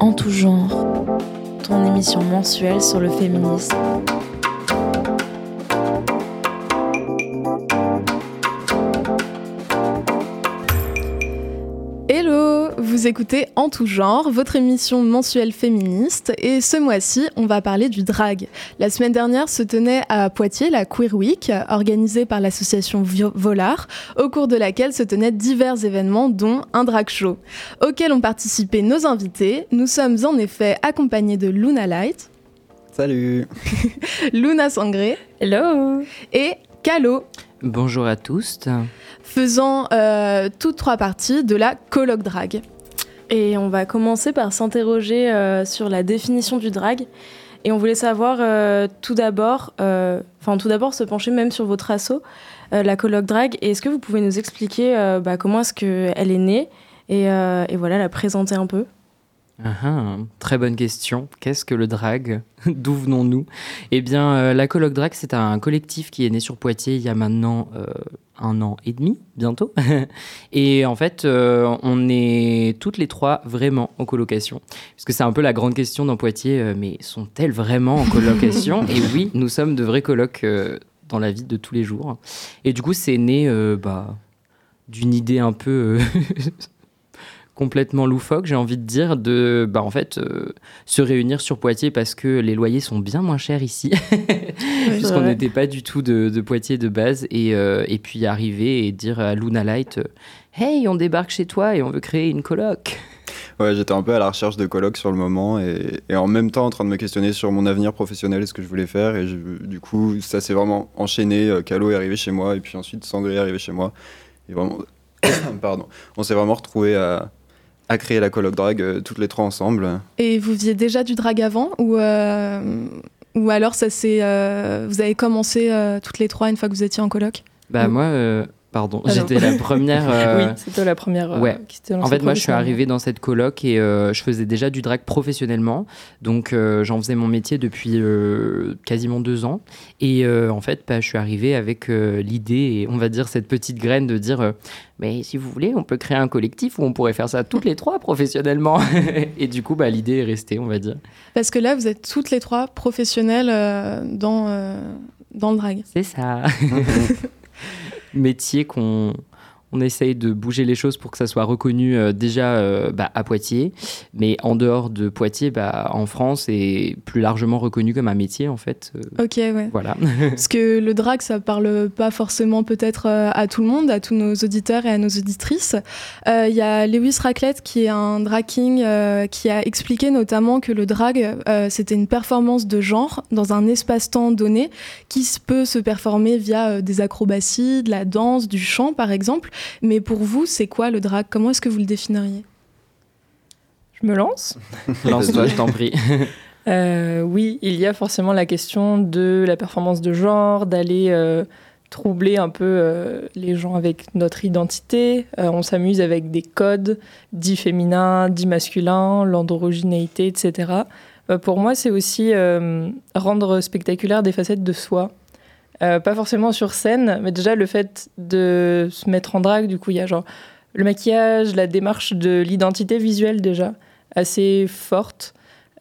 En tout genre, ton émission mensuelle sur le féminisme. Vous écoutez En tout genre, votre émission mensuelle féministe, et ce mois-ci, on va parler du drag. La semaine dernière se tenait à Poitiers la Queer Week, organisée par l'association Volar, au cours de laquelle se tenaient divers événements, dont un drag show, auquel ont participé nos invités. Nous sommes en effet accompagnés de Luna Light. Salut Luna Sangré. Hello Et Calo. Bonjour à tous faisant euh, toutes trois parties de la colloque drag. Et on va commencer par s'interroger euh, sur la définition du drag. Et on voulait savoir euh, tout d'abord, enfin tout d'abord se pencher même sur votre asso, la colloque drag. Et est-ce que vous pouvez nous expliquer bah, comment est-ce qu'elle est née et, voilà la présenter un peu? Ah, ah, très bonne question. Qu'est-ce que le drag? D'où venons-nous? Eh bien, euh, la Colloque Drag, c'est un collectif qui est né sur Poitiers il y a maintenant euh, un an et demi, bientôt. et en fait, euh, on est toutes les trois vraiment en colocation. Parce que c'est un peu la grande question dans Poitiers, mais sont-elles vraiment en colocation Et oui, nous sommes de vrais colocs dans la vie de tous les jours. Et du coup, c'est né bah, d'une idée un peu complètement loufoque, j'ai envie de dire, de bah, en fait, euh, se réunir sur Poitiers parce que les loyers sont bien moins chers ici, puisqu'on n'était pas du tout de, Poitiers de base, et, euh, et, puis arriver et dire à Luna Light euh, Hey, on débarque chez toi et on veut créer une coloc. Ouais, j'étais un peu à la recherche de coloc sur le moment et, et, en même temps en train de me questionner sur mon avenir professionnel et ce que je voulais faire. Et du coup, ça s'est vraiment enchaîné. Calo est arrivé chez moi et puis ensuite Sangré est arrivé chez moi. Et vraiment, pardon, on s'est vraiment retrouvé à, à créer la colloque drag euh, toutes les trois ensemble. Et vous faisiez déjà du drag avant ou, euh, ou alors ça c'est euh, vous avez commencé toutes les trois une fois que vous étiez en colloque? Bah moi Pardon, j'étais la première. oui, c'était la première. ouais. en fait, moi, je suis arrivée dans cette coloc et je faisais déjà du drag professionnellement. Donc, j'en faisais mon métier depuis quasiment deux ans. Et en fait, bah, je suis arrivée avec l'idée et on va dire cette petite graine de dire mais si vous voulez, on peut créer un collectif où on pourrait faire ça toutes les trois professionnellement. et du coup, bah, l'idée est restée, on va dire. Parce que là, vous êtes toutes les trois professionnelles euh, dans, euh, dans le drag. C'est ça. Métier qu'on on essaye de bouger les choses pour que ça soit reconnu euh, déjà euh, bah, à Poitiers, mais en dehors de Poitiers, bah, en France, et plus largement reconnu comme un métier en fait. Euh, ok, ouais. Voilà. Parce que le drag, ça parle pas forcément peut-être à tout le monde, à tous nos auditeurs et à nos auditrices. Il y a Lewis Raclette qui est un drag king qui a expliqué notamment que le drag, c'était une performance de genre dans un espace-temps donné qui peut se performer via des acrobaties, de la danse, du chant par exemple mais pour vous, c'est quoi le drag? Comment est-ce que vous le définiriez? Je me lance Lance-toi, je t'en prie. Euh, oui, il y a forcément la question de la performance de genre, d'aller euh, troubler un peu euh, les gens avec notre identité. on s'amuse avec des codes dits féminins, dits masculins, l'androgynité, etc. pour moi, c'est aussi rendre spectaculaire des facettes de soi. Euh, pas forcément sur scène, mais déjà le fait de se mettre en drague, du coup, il y a genre le maquillage, la démarche de l'identité visuelle déjà, assez forte.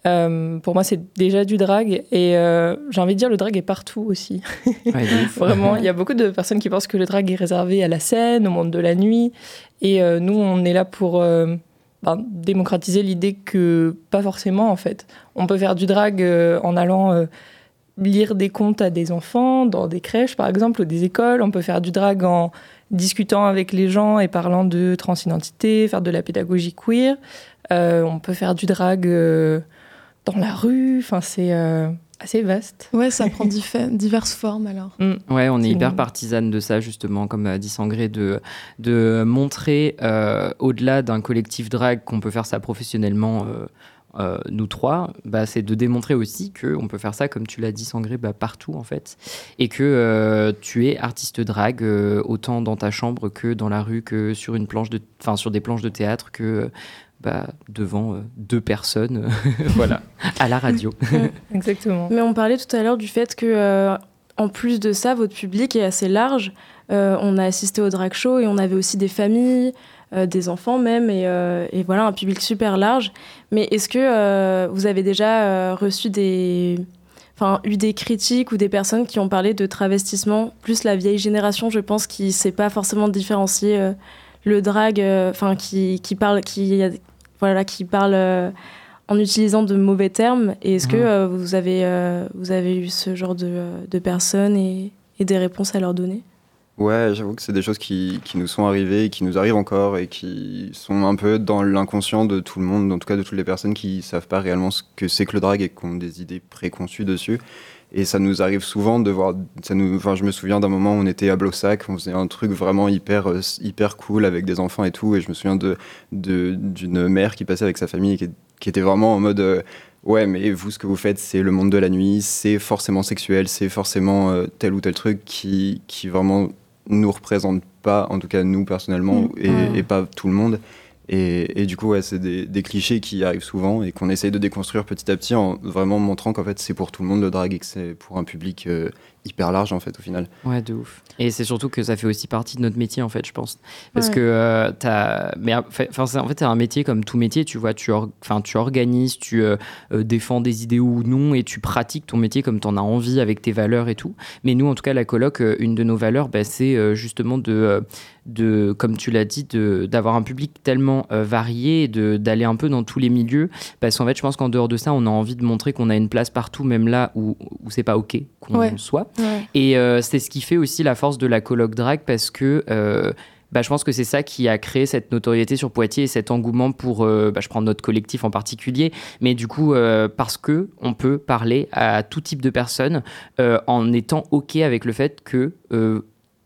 Euh, pour moi, c'est déjà du drag. Et euh, j'ai envie de dire, le drag est partout aussi. Vraiment, il y a beaucoup de personnes qui pensent que le drag est réservé à la scène, au monde de la nuit. Et nous, on est là pour ben, démocratiser l'idée que pas forcément, en fait. On peut faire du drag en allant lire des contes à des enfants dans des crèches, par exemple, ou des écoles. On peut faire du drag en discutant avec les gens et parlant de transidentité, faire de la pédagogie queer. Euh, on peut faire du drag euh, dans la rue. Enfin, c'est euh, assez vaste. Ouais, ça prend diverses formes alors. Mm. Ouais, on est, hyper partisane de ça, justement, comme a dit Sangré, de, de montrer au-delà d'un collectif drag qu'on peut faire ça professionnellement euh, nous trois, bah, c'est de démontrer aussi qu'on peut faire ça, comme tu l'as dit, Sangré, bah, partout en fait. Et que euh, tu es artiste drague euh, autant dans ta chambre que dans la rue, que sur, une planche de, sur des planches de théâtre, que bah, devant deux personnes, voilà, à la radio. Exactement. Mais on parlait tout à l'heure du fait que, en plus de ça, votre public est assez large. on a assisté au drag show et on avait aussi des familles. Des enfants même, et, et, voilà, un public super large. Mais est-ce que vous avez déjà reçu des enfin, eu des critiques ou des personnes qui ont parlé de travestissement, plus la vieille génération, je pense, qui ne sait pas forcément différencier euh, le drag, euh, enfin, qui, qui, parle, qui, voilà, qui parle euh, en utilisant de mauvais termes? Et est-ce que mmh. vous, avez, vous avez eu ce genre de, de personnes et, et des réponses à leur donner? Ouais, j'avoue que c'est des choses qui, qui, nous sont arrivées et qui nous arrivent encore et qui sont un peu dans l'inconscient de tout le monde, en tout cas de toutes les personnes qui savent pas réellement ce que c'est que le drag et qui ont des idées préconçues dessus. Et ça nous arrive souvent de voir. Ça nous, enfin, je me souviens d'un moment où on était à Blossac, on faisait un truc vraiment hyper, euh, hyper cool avec des enfants et tout. Et je me souviens d'une de, d'une mère qui passait avec sa famille et qui, qui était vraiment en mode. Euh, ouais, mais vous, ce que vous faites, c'est le monde de la nuit, c'est forcément sexuel, c'est forcément euh, tel ou tel truc qui, qui vraiment nous représente pas, en tout cas nous personnellement, mm. et, pas tout le monde. Et, du coup, ouais, c'est des, clichés qui arrivent souvent et qu'on essaye de déconstruire petit à petit en vraiment montrant qu'en fait c'est pour tout le monde le drag et que c'est pour un public euh, hyper large en fait au final. Ouais, de ouf. Et c'est surtout que ça fait aussi partie de notre métier en fait, je pense. Parce que euh, t'as. Mais en fait, t'as un métier comme tout métier, tu vois, tu, enfin, tu organises, tu euh, euh, défends des idées ou non et tu pratiques ton métier comme tu en as envie avec tes valeurs et tout. Mais nous, en tout cas, la coloc, une de nos valeurs, bah, c'est justement de, de, comme tu l'as dit, d'avoir un public tellement varié, d'aller un peu dans tous les milieux. Parce qu'en fait, je pense qu'en dehors de ça, on a envie de montrer qu'on a une place partout, même là où, où c'est pas OK qu'on soit. Et euh, c'est ce qui fait aussi la force de la colloque drag parce que euh, bah, je pense que c'est ça qui a créé cette notoriété sur Poitiers et cet engouement pour, euh, bah, je prends notre collectif en particulier, mais du coup, parce que on peut parler à tout type de personnes en étant OK avec le fait que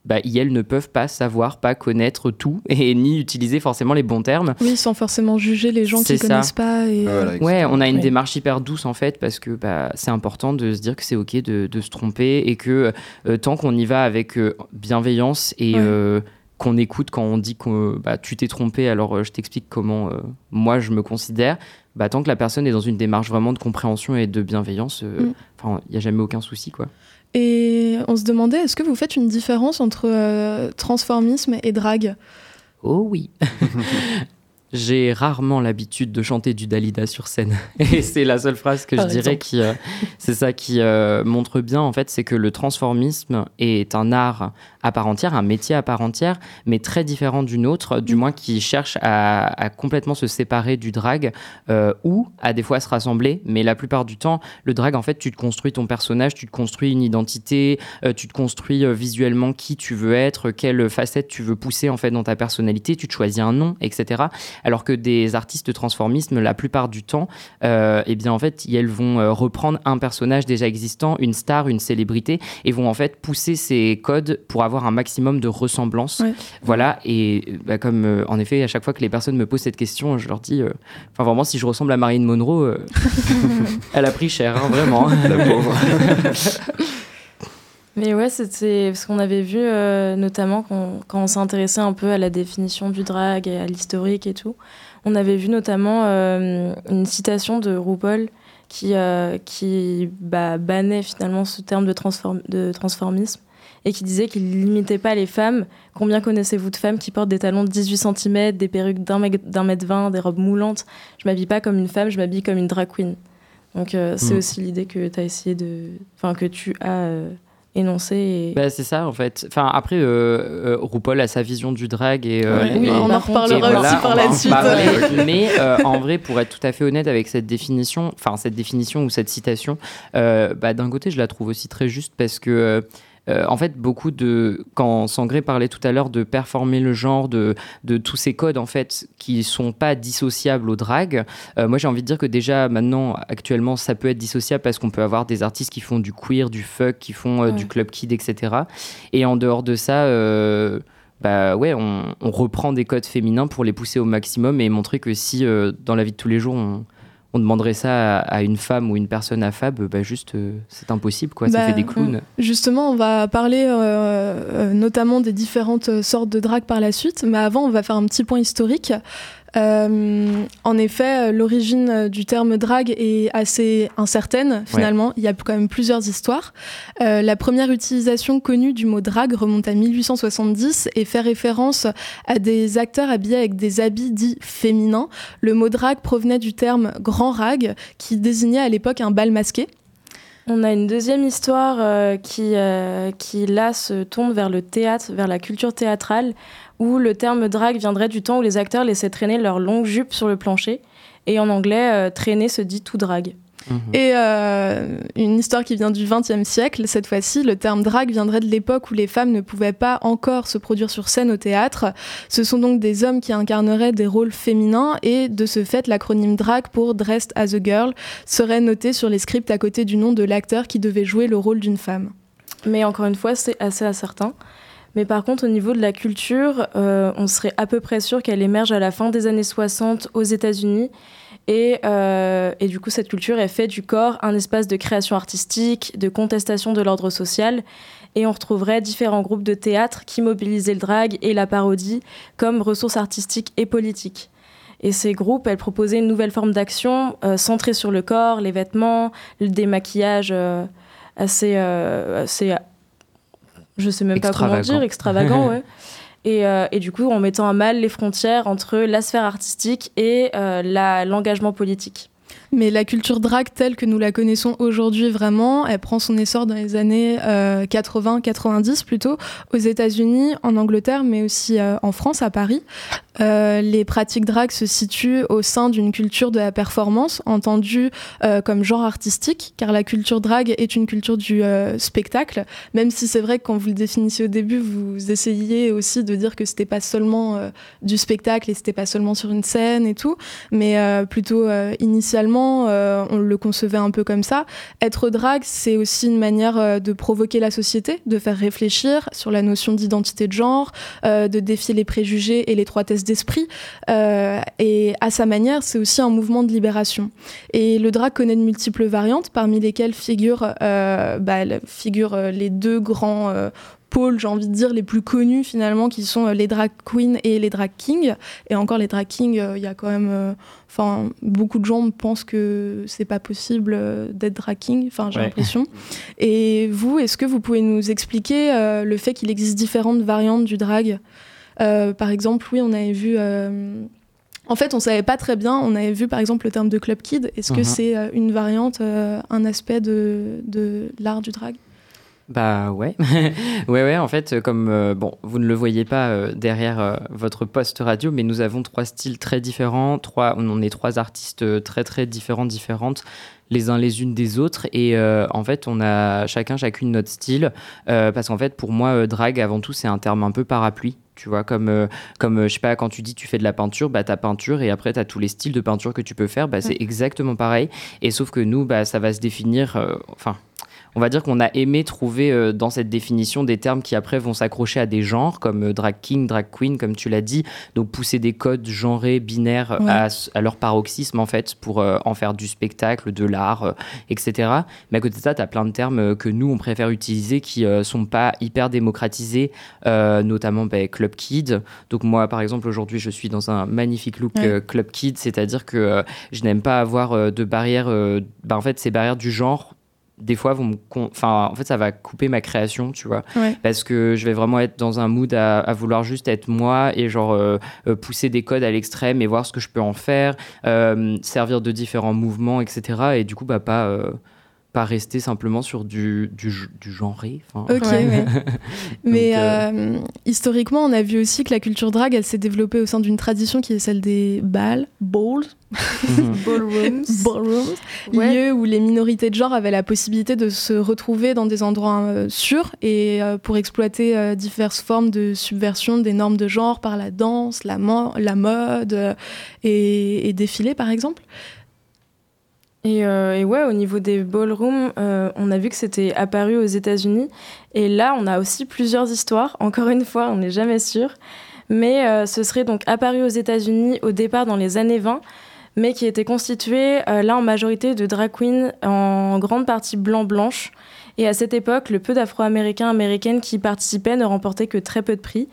bah, elles ne peuvent pas savoir, pas connaître tout et ni utiliser forcément les bons termes. Oui, sans forcément juger les gens qui ne connaissent pas. Et... ouais, on a une démarche hyper douce en fait parce que bah, c'est important de se dire que c'est ok de, de, se tromper et que euh, tant qu'on y va avec euh, bienveillance et euh, qu'on écoute quand on dit que bah, tu t'es trompé, alors je t'explique comment moi je me considère. Bah, tant que la personne est dans une démarche vraiment de compréhension et de bienveillance, mm. il n'y a jamais aucun souci quoi. Et on se demandait, est-ce que vous faites une différence entre euh, transformisme et drague? Oh oui J'ai rarement l'habitude de chanter du Dalida sur scène. Et c'est la seule phrase que je dirais qui, euh, c'est ça qui euh, montre bien, en fait, c'est que le transformisme est un art à part entière, un métier à part entière, mais très différent d'une autre, du mm. moins qui cherche à, complètement se séparer du drag euh, ou à des fois se rassembler. Mais la plupart du temps, le drag, en fait, tu te construis ton personnage, tu te construis une identité, tu te construis visuellement qui tu veux être, quelle facette tu veux pousser en fait dans ta personnalité, tu te choisis un nom, etc alors que des artistes de transformisme, la plupart du temps, euh, eh bien en fait, elles vont euh, reprendre un personnage déjà existant, une star, une célébrité, et vont en fait pousser ces codes pour avoir un maximum de ressemblance. Voilà, et bah, comme euh, en effet, à chaque fois que les personnes me posent cette question, je leur dis, enfin vraiment, si je ressemble à Marine Monroe, elle a pris cher, hein, vraiment. La pauvre. Mais ouais, c'était ce qu'on avait vu euh, notamment quand, quand on s'est intéressé un peu à la définition du drag et à l'historique et tout. On avait vu notamment euh, une citation de RuPaul qui, euh, qui bah, bannait finalement ce terme de, transform de transformisme et qui disait qu'il ne limitait pas les femmes. Combien connaissez-vous de femmes qui portent des talons de 18 cm, des perruques d'un mètre vingt, des robes moulantes? Je m'habille pas comme une femme, je m'habille comme une drag queen. Donc c'est mm. aussi l'idée que tu as essayé de... Enfin, que tu as énoncé. Bah, c'est ça en fait. Enfin après, euh, euh, RuPaul a sa vision du drag et, euh, on en reparlera aussi par la suite. mais en vrai, pour être tout à fait honnête avec cette définition, enfin cette définition ou cette citation, bah, d'un côté, je la trouve aussi très juste parce que euh, en fait, beaucoup de. Quand Sangré parlait tout à l'heure de performer le genre, de, de tous ces codes, en fait, qui sont pas dissociables au drag, euh, moi j'ai envie de dire que déjà, maintenant, actuellement, ça peut être dissociable parce qu'on peut avoir des artistes qui font du queer, du fuck, qui font euh, du club kid, etc. Et en dehors de ça, bah ouais, on, on, reprend des codes féminins pour les pousser au maximum et montrer que si dans la vie de tous les jours on, on demanderait ça à, une femme ou une personne affable, bah juste euh, c'est impossible quoi, ça bah, fait des clowns. Justement, on va parler euh, euh, notamment des différentes sortes de drag par la suite, mais avant on va faire un petit point historique. En effet, l'origine du terme drague est assez incertaine finalement. Il y a quand même plusieurs histoires. la première utilisation connue du mot drague remonte à 1870 et fait référence à des acteurs habillés avec des habits dits féminins. Le mot drague provenait du terme grand rag qui désignait à l'époque un bal masqué. On a une deuxième histoire euh, qui, euh, qui, là, se tourne vers le théâtre, vers la culture théâtrale, où le terme drague viendrait du temps où les acteurs laissaient traîner leurs longues jupes sur le plancher. Et en anglais, euh, traîner se dit tout drague. Mhm. Et euh, une histoire qui vient du XXe siècle, cette fois-ci, le terme drague viendrait de l'époque où les femmes ne pouvaient pas encore se produire sur scène au théâtre. Ce sont donc des hommes qui incarneraient des rôles féminins et de ce fait, l'acronyme drague pour Dressed as a Girl serait noté sur les scripts à côté du nom de l'acteur qui devait jouer le rôle d'une femme. Mais encore une fois, c'est assez incertain. Mais par contre, au niveau de la culture, euh, on serait à peu près sûr qu'elle émerge à la fin des années 60 aux États-Unis euh, et, du coup, cette culture, est fait du corps un espace de création artistique, de contestation de l'ordre social. Et on retrouverait différents groupes de théâtre qui mobilisaient le drag et la parodie comme ressources artistiques et politiques. Et ces groupes, elles proposaient une nouvelle forme d'action euh, centrée sur le corps, les vêtements, le démaquillage assez, assez, je sais même pas comment dire, extravagant, ouais. Euh, et, du coup en mettant à mal les frontières entre la sphère artistique et euh, l'engagement politique. Mais la culture drag telle que nous la connaissons aujourd'hui vraiment, elle prend son essor dans les années 80-90 euh, plutôt, aux États-Unis, en Angleterre, mais aussi en France, à Paris. Euh, les pratiques drag se situent au sein d'une culture de la performance, entendue euh, comme genre artistique, car la culture drag est une culture du euh, spectacle, même si c'est vrai que quand vous le définissiez au début, vous essayiez aussi de dire que c'était pas seulement du spectacle et c'était pas seulement sur une scène et tout, mais plutôt initialement, on le concevait un peu comme ça. Être drag, c'est aussi une manière de provoquer la société, de faire réfléchir sur la notion d'identité de genre, de défier les préjugés et l'étroitesse d'esprit. Euh, et à sa manière, c'est aussi un mouvement de libération. Et le drag connaît de multiples variantes, parmi lesquelles figurent, euh, bah, euh, les deux grands pôles, j'ai envie de dire, les plus connus finalement, qui sont les drag queens et les drag kings. Et encore, les drag kings, il y a quand même. Enfin, beaucoup de gens pensent que c'est pas possible d'être drag king, enfin, j'ai l'impression. Et vous, est-ce que vous pouvez nous expliquer le fait qu'il existe différentes variantes du drag? Euh, par exemple, oui, on avait vu. Euh, en fait, on savait pas très bien. On avait vu par exemple le terme de club kid. Est-ce que mhm. c'est euh, une variante, un aspect de, de l'art du drag? Bah ouais, ouais ouais. En fait, comme bon, vous ne le voyez pas derrière votre poste radio, mais nous avons trois styles très différents. Trois, on est trois artistes très très différents, différentes les uns les unes des autres et en fait on a chacun chacune notre style parce qu'en fait pour moi drag avant tout c'est un terme un peu parapluie tu vois, comme, euh, comme euh, je sais pas, quand tu dis tu fais de la peinture, bah, ta peinture et après tu as tous les styles de peinture que tu peux faire, bah, c'est exactement pareil. Et sauf que nous, bah, ça va se définir, euh, enfin, on va dire qu'on a aimé trouver euh, dans cette définition des termes qui après vont s'accrocher à des genres comme euh, drag king, drag queen, comme tu l'as dit. Donc pousser des codes genrés, binaires à, leur paroxysme en fait pour euh, en faire du spectacle, de l'art, etc. Mais à côté de ça, tu as plein de termes que nous on préfère utiliser qui sont pas hyper démocratisés, notamment bah, club kid. Donc moi par exemple aujourd'hui je suis dans un magnifique look club kid, c'est-à-dire que je n'aime pas avoir de barrières. Bah, en fait ces barrières du genre des fois vont me enfin en fait ça va couper ma création tu vois. Parce que je vais vraiment être dans un mood à, vouloir juste être moi et genre euh, euh, pousser des codes à l'extrême et voir ce que je peux en faire euh, servir de différents mouvements etc et du coup bah pas pas rester simplement sur du, du, du genré. ok, Mais historiquement, on a vu aussi que la culture drag, elle s'est développée au sein d'une tradition qui est celle des balles, balls, Ballrooms. Ballrooms. Lieux où les minorités de genre avaient la possibilité de se retrouver dans des endroits euh, sûrs et euh, pour exploiter euh, diverses formes de subversion des normes de genre par la danse, la, la mode et, défiler par exemple. Et, et, ouais, au niveau des ballrooms, on a vu que c'était apparu aux États-Unis. Et là, on a aussi plusieurs histoires. Encore une fois, on n'est jamais sûr. Mais ce serait donc apparu aux États-Unis au départ dans les années 20 mais qui était constitué euh, là en majorité de drag queens en grande partie blanc-blanche. Et à cette époque, le peu d'Afro-Américains américaines qui participaient ne remportaient que très peu de prix.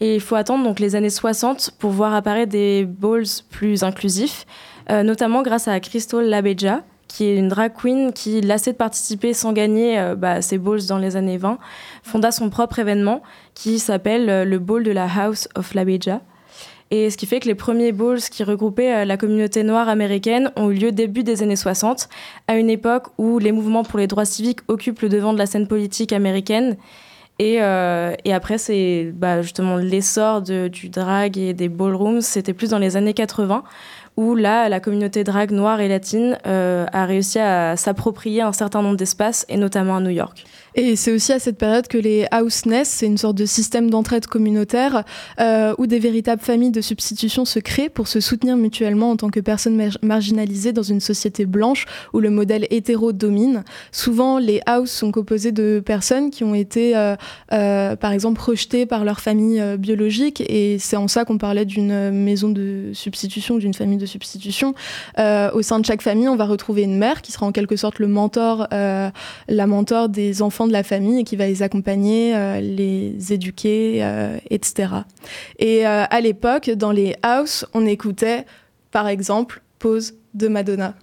Et il faut attendre donc les années 60 pour voir apparaître des balls plus inclusifs, euh, notamment grâce à Crystal Labeja, qui est une drag queen qui, lassée de participer sans gagner euh, bah, ses balls dans les années 20, fonda son propre événement qui s'appelle euh, le Ball de la House of Labeja. Et ce qui fait que les premiers balls qui regroupaient la communauté noire américaine ont eu lieu début des années 60, à une époque où les mouvements pour les droits civiques occupent le devant de la scène politique américaine. Et, euh, et après, c'est bah, justement l'essor du drag et des ballrooms, c'était plus dans les années 80, où là, la communauté drag noire et latine euh, a réussi à s'approprier un certain nombre d'espaces, et notamment à New York. Et c'est aussi à cette période que les house nests, c'est une sorte de système d'entraide communautaire euh, où des véritables familles de substitution se créent pour se soutenir mutuellement en tant que personnes marginalisées dans une société blanche où le modèle hétéro domine. Souvent, les house sont composés de personnes qui ont été, euh, par exemple, rejetées par leur famille biologique et c'est en ça qu'on parlait d'une maison de substitution, d'une famille de substitution. Euh, au sein de chaque famille, on va retrouver une mère qui sera en quelque sorte le mentor, euh, la mentor des enfants de la famille et qui va les accompagner, euh, les éduquer, etc. Et à l'époque, dans les house, on écoutait, par exemple, Pause de Madonna.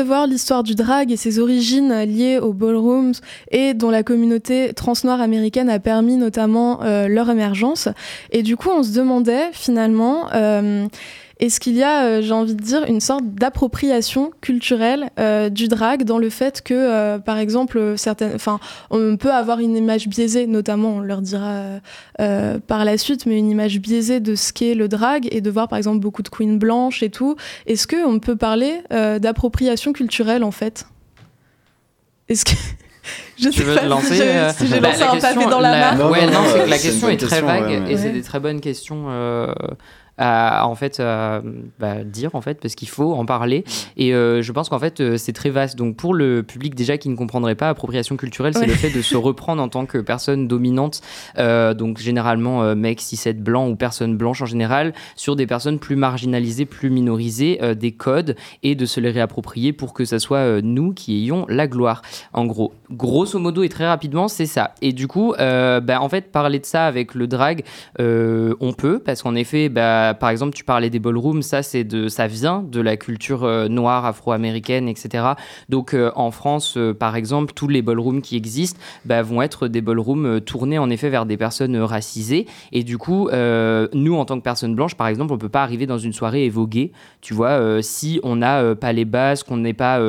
L'histoire du drag et ses origines liées aux ballrooms et dont la communauté transnoire américaine a permis notamment euh, leur émergence. Et du coup, on se demandait finalement euh, est-ce qu'il y a, euh, j'ai envie de dire, une sorte d'appropriation culturelle euh, du drag dans le fait que, euh, par exemple, certaines, enfin, on peut avoir une image biaisée, notamment, on leur dira par la suite, mais une image biaisée de ce qu'est le drag et de voir, par exemple, beaucoup de queens blanches et tout. Est-ce qu'on peut parler d'appropriation culturelle en fait? Est-ce que je tu sais veux pas lancer, si j'ai lancé un pavé dans la, main. Ouais, non, c'est que la question est, très vague et c'est des très bonnes questions à en fait bah, dire en fait parce qu'il faut en parler. Et euh, je pense qu'en fait euh, c'est très vaste. Donc pour le public déjà qui ne comprendrait pas appropriation culturelle c'est le fait de se reprendre en tant que personne dominante euh, donc généralement mec 6-7 blanc ou personne blanche en général sur des personnes plus marginalisées plus minorisées des codes et de se les réapproprier pour que ça soit nous qui ayons la gloire. En gros grosso modo et très rapidement c'est ça. Et du coup bah, en fait parler de ça avec le drag on peut parce qu'en effet bah, par exemple, tu parlais des ballrooms, ça, c'est de, ça vient de la culture euh, noire, afro-américaine, etc. Donc, euh, en France, euh, par exemple, tous les ballrooms qui existent bah, vont être des ballrooms tournés en effet vers des personnes racisées. Et du coup, nous, en tant que personnes blanches, par exemple, on peut pas arriver dans une soirée évoquée, tu vois, si on n'a pas les bases, qu'on n'est pas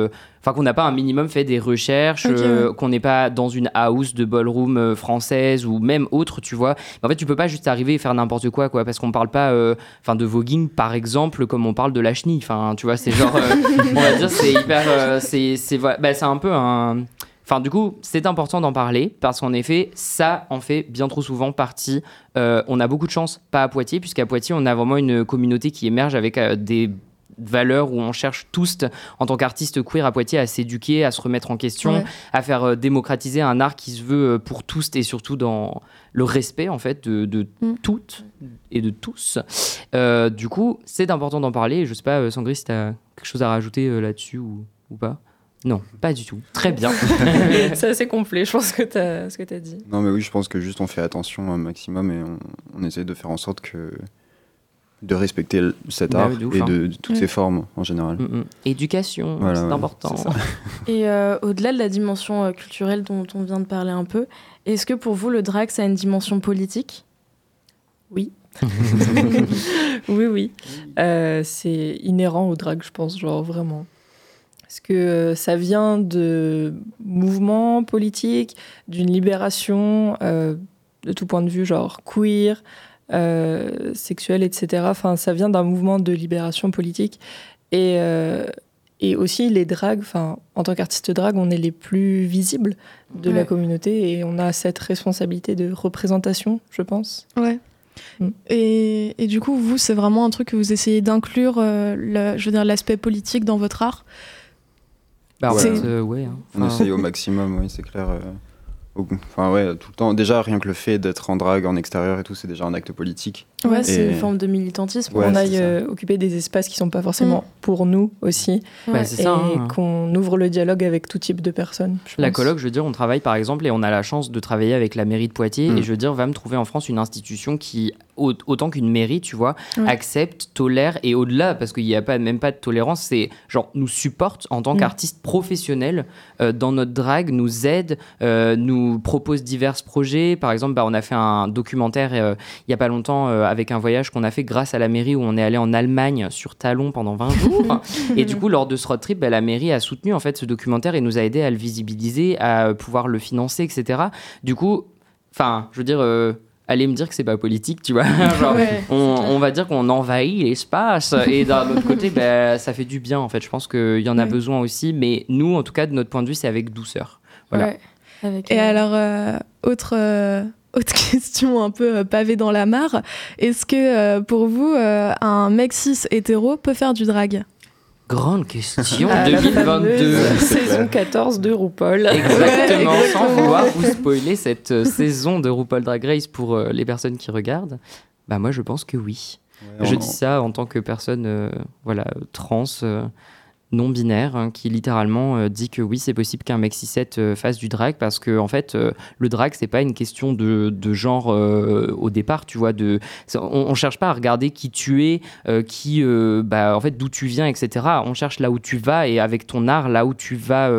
enfin qu'on n'a pas un minimum fait des recherches, euh, qu'on n'est pas dans une house de ballroom euh, française ou même autre, tu vois. en fait, tu peux pas juste arriver et faire n'importe quoi, quoi, parce qu'on parle pas, euh, enfin, de voguing par exemple, comme on parle de la chenille. Enfin, tu vois, c'est genre, on va dire, c'est hyper, c'est, c'est, bah, c'est un peu un. Enfin, du coup, c'est important d'en parler parce qu'en effet, ça en fait bien trop souvent partie. on a beaucoup de chance, pas à Poitiers, puisqu'à Poitiers, on a vraiment une communauté qui émerge avec des valeurs où on cherche tous, en tant qu'artiste queer à Poitiers, à s'éduquer, à se remettre en question, à faire euh, démocratiser un art qui se veut euh, pour tous et surtout dans le respect en fait de, mm. toutes et de tous. Euh, du coup, c'est important d'en parler. Je sais pas, Sangri, si tu as quelque chose à rajouter là-dessus ou, ou pas? Non, pas du tout. Très bien. c'est assez complet, je pense, que as, ce que tu as dit. Non, mais oui, je pense que juste on fait attention un maximum et on, on essaie de faire en sorte que de respecter cet bah art et hein. de, toutes ses formes en général. Mm, mm. Éducation, c'est important. et euh, au-delà de la dimension euh, culturelle dont on vient de parler un peu, est-ce que pour vous le drag ça a une dimension politique? Oui. oui, oui. Euh, c'est inhérent au drag, je pense, genre vraiment. Parce que ça vient de mouvements politiques, d'une libération de tout point de vue, genre queer, euh, sexuelle, etc. Enfin, ça vient d'un mouvement de libération politique. Et, euh, et aussi, les dragues, enfin, en tant qu'artiste drague, on est les plus visibles de la communauté et on a cette responsabilité de représentation, je pense. Ouais. Mm. Et, et, du coup, vous, c'est vraiment un truc que vous essayez d'inclure, euh, je veux dire, l'aspect politique dans votre art? Bah ouais, ouais hein. On essaye au maximum, oui, c'est clair. Enfin ouais, tout le temps. Déjà, rien que le fait d'être en drague, en extérieur et tout, c'est déjà un acte politique. Ouais, c'est une forme de militantisme. on aille euh, occuper des espaces qui sont pas forcément mm. pour nous aussi. Bah, et hein. qu'on ouvre le dialogue avec tout type de personnes. La colloque, je veux dire, on travaille par exemple et on a la chance de travailler avec la mairie de Poitiers. Mm. Et je veux dire, va me trouver en France une institution qui, autant qu'une mairie, tu vois, accepte, tolère et au-delà, parce qu'il n'y a pas, même pas de tolérance, c'est genre nous supporte en tant mm. qu'artiste professionnel euh, dans notre drague, nous aide, euh, nous propose divers projets. Par exemple, bah, on a fait un documentaire il n'y a pas longtemps avec un voyage qu'on a fait grâce à la mairie où on est allé en Allemagne sur talon pendant 20 jours. et du coup, lors de ce road trip, bah, la mairie a soutenu en fait ce documentaire et nous a aidé à le visibiliser, à pouvoir le financer, etc. Du coup, enfin, je veux dire. Euh, allez me dire que c'est pas politique, tu vois. on, va dire qu'on envahit l'espace et d'un autre côté, bah, ça fait du bien en fait. Je pense qu'il y en a besoin aussi, mais nous, en tout cas, de notre point de vue, c'est avec douceur. Voilà. et alors, euh, autre, euh, autre question un peu euh, pavée dans la mare. Est-ce que euh, pour vous, euh, un mec cis hétéro peut faire du drag? Grande question 2022. saison 14 de RuPaul. Exactement, sans vouloir vous spoiler cette saison de RuPaul Drag Race pour les personnes qui regardent. Bah moi je pense que oui. je dis ça en tant que personne voilà trans non binaire hein, qui littéralement euh, dit que oui, c'est possible qu'un mec 6-7 euh, fasse du drag parce que en fait, euh, le drag c'est pas une question de, de genre au départ, tu vois. De, on, on, cherche pas à regarder qui tu es, qui, bah, en fait, d'où tu viens, etc. On cherche là où tu vas et avec ton art, là où tu vas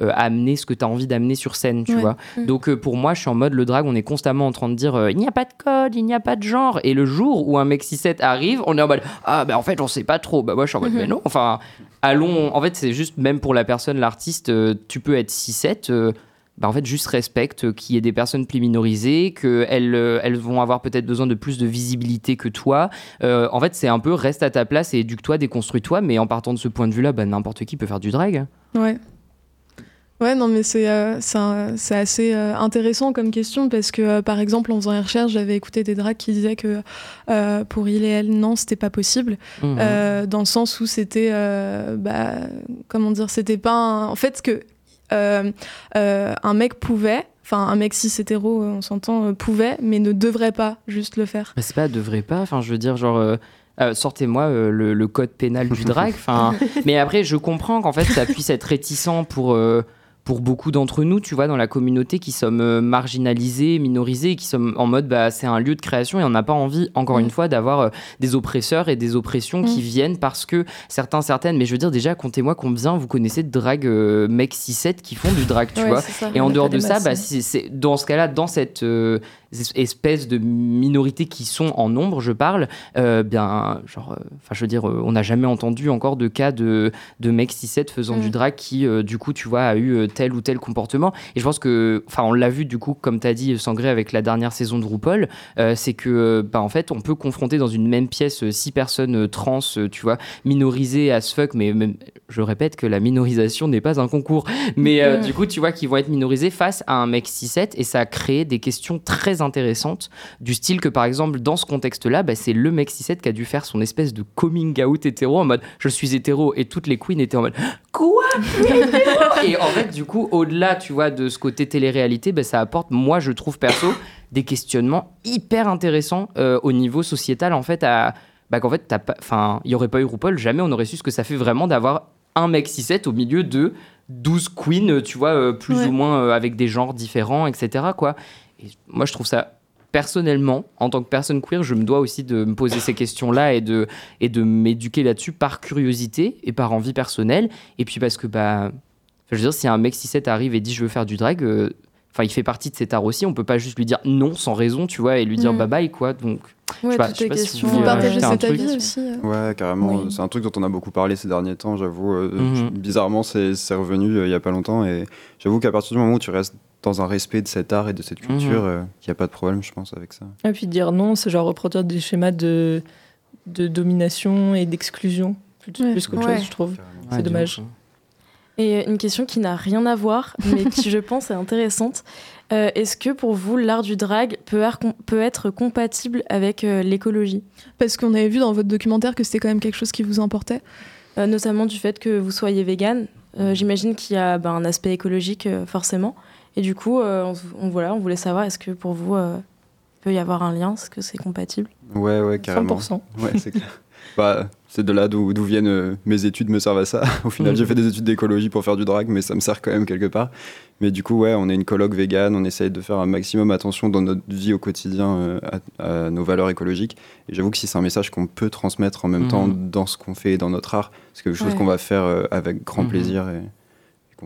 amener ce que tu as envie d'amener sur scène, tu vois. Mm. Donc pour moi, je suis en mode le drag, on est constamment en train de dire il n'y a pas de code, il n'y a pas de genre. Et le jour où un mec 6-7 arrive, on est en mode ah, bah en fait, on sait pas trop. Bah moi, je suis en mode mm-hmm. mais non, enfin allons. En fait, c'est juste, même pour la personne, l'artiste, euh, tu peux être 6-7. Euh, bah en fait, juste respecte qu'il y ait des personnes plus minorisées, qu'elles euh, elles vont avoir peut-être besoin de plus de visibilité que toi. en fait, c'est un peu reste à ta place et éduque-toi, déconstruis-toi, mais en partant de ce point de vue-là, bah, n'importe qui peut faire du drag. Ouais. Ouais, non, mais c'est euh, c'est assez euh, intéressant comme question parce que, euh, par exemple, en faisant les recherches, j'avais écouté des drags qui disaient que pour il et elle, non, c'était pas possible. Mhm. dans le sens où c'était. bah, comment dire C'était pas. Un... En fait, que un mec pouvait. Enfin, un mec cis hétéro, on s'entend, pouvait, mais ne devrait pas juste le faire. Mais c'est pas devrait pas. Enfin, je veux dire, genre. sortez-moi le, le, code pénal du drag. Enfin, mais après, je comprends qu'en fait, ça puisse être réticent pour pour beaucoup d'entre nous, tu vois, dans la communauté qui sommes euh, marginalisés, minorisés, qui sommes en mode bah, c'est un lieu de création et on n'a pas envie, encore mm. une fois, d'avoir euh, des oppresseurs et des oppressions qui mm. viennent parce que certains, certaines, mais je veux dire, déjà, comptez-moi combien vous connaissez de drag euh, mecs 6-7 qui font du drag, tu vois. et en dehors de ça, bah, dans ce cas-là, dans cette espèces de minorités qui sont en nombre, je parle, euh, bien, genre, euh, enfin, je veux dire, euh, on n'a jamais entendu encore de cas de, de mecs 6-7 faisant du mm. drag qui, du coup, tu vois, a eu tel ou tel comportement. Et je pense que, enfin, on l'a vu, du coup, comme tu as dit, Sangré, avec la dernière saison de RuPaul, c'est que, bah, en fait, on peut confronter dans une même pièce six personnes trans, tu vois, minorisées as fuck, mais même, je répète que la minorisation n'est pas un concours. Mais mm. du coup, tu vois, qui vont être minorisés face à un mec 6-7 et ça a créé des questions très intéressante, du style que par exemple dans ce contexte-là, bah, c'est le mec 6 qui a dû faire son espèce de coming out hétéro en mode je suis hétéro et toutes les queens étaient en mode quoi? Et en fait du coup au-delà tu vois de ce côté télé-réalité, bah, ça apporte moi je trouve perso des questionnements hyper intéressants euh, au niveau sociétal en fait à bah, qu'en fait enfin il y aurait pas eu RuPaul jamais on aurait su ce que ça fait vraiment d'avoir un mec 6 au milieu de 12 queens, tu vois, euh, plus ou moins euh, avec des genres différents, etc. Quoi moi, je trouve ça personnellement, en tant que personne queer, je me dois aussi de me poser ces questions-là et de, et de m'éduquer là-dessus par curiosité et par envie personnelle. Et puis parce que, bah, je veux dire, si un mec 6-7 arrive et dit je veux faire du drag, euh, enfin, il fait partie de cet art aussi, on peut pas juste lui dire non sans raison, tu vois, et lui dire mm. bye bye, quoi. Donc, Ouais, je sais pas, je sais pas si vous partager cet avis aussi. Euh. Ouais, carrément. C'est un truc dont on a beaucoup parlé ces derniers temps, j'avoue. Euh, mhm. Bizarrement, c'est revenu il y a pas longtemps. Et j'avoue qu'à partir du moment où tu restes dans un respect de cet art et de cette mhm. culture, il n'y a pas de problème, je pense, avec ça. Et puis dire non, c'est genre reproduire des schémas de, de domination et d'exclusion, plus, plus qu'autre chose, je trouve. C'est dommage. Et une question qui n'a rien à voir, mais qui, je pense, est intéressante. Euh, est-ce que pour vous, l'art du drag peut, être compatible avec euh, l'écologie? Parce qu'on avait vu dans votre documentaire que c'était quand même quelque chose qui vous importait. Euh, notamment du fait que vous soyez vegan. J'imagine qu'il y a ben, un aspect écologique, forcément. Et du coup, on, voilà, on voulait savoir, est-ce que pour vous, il peut y avoir un lien Est-ce que c'est compatible? Ouais, ouais, carrément. 100%. Ouais, c'est clair. Bah, c'est de là d'où viennent euh, mes études me servent à ça. Au final, j'ai mm. fait des études d'écologie pour faire du drag, mais ça me sert quand même quelque part. Mais du coup, ouais, on est une colloque vegan, on essaye de faire un maximum attention dans notre vie au quotidien euh, à, nos valeurs écologiques. Et j'avoue que si c'est un message qu'on peut transmettre en même temps mm. dans ce qu'on fait et dans notre art, c'est quelque chose qu'on va faire euh, avec grand mm-hmm. plaisir. Et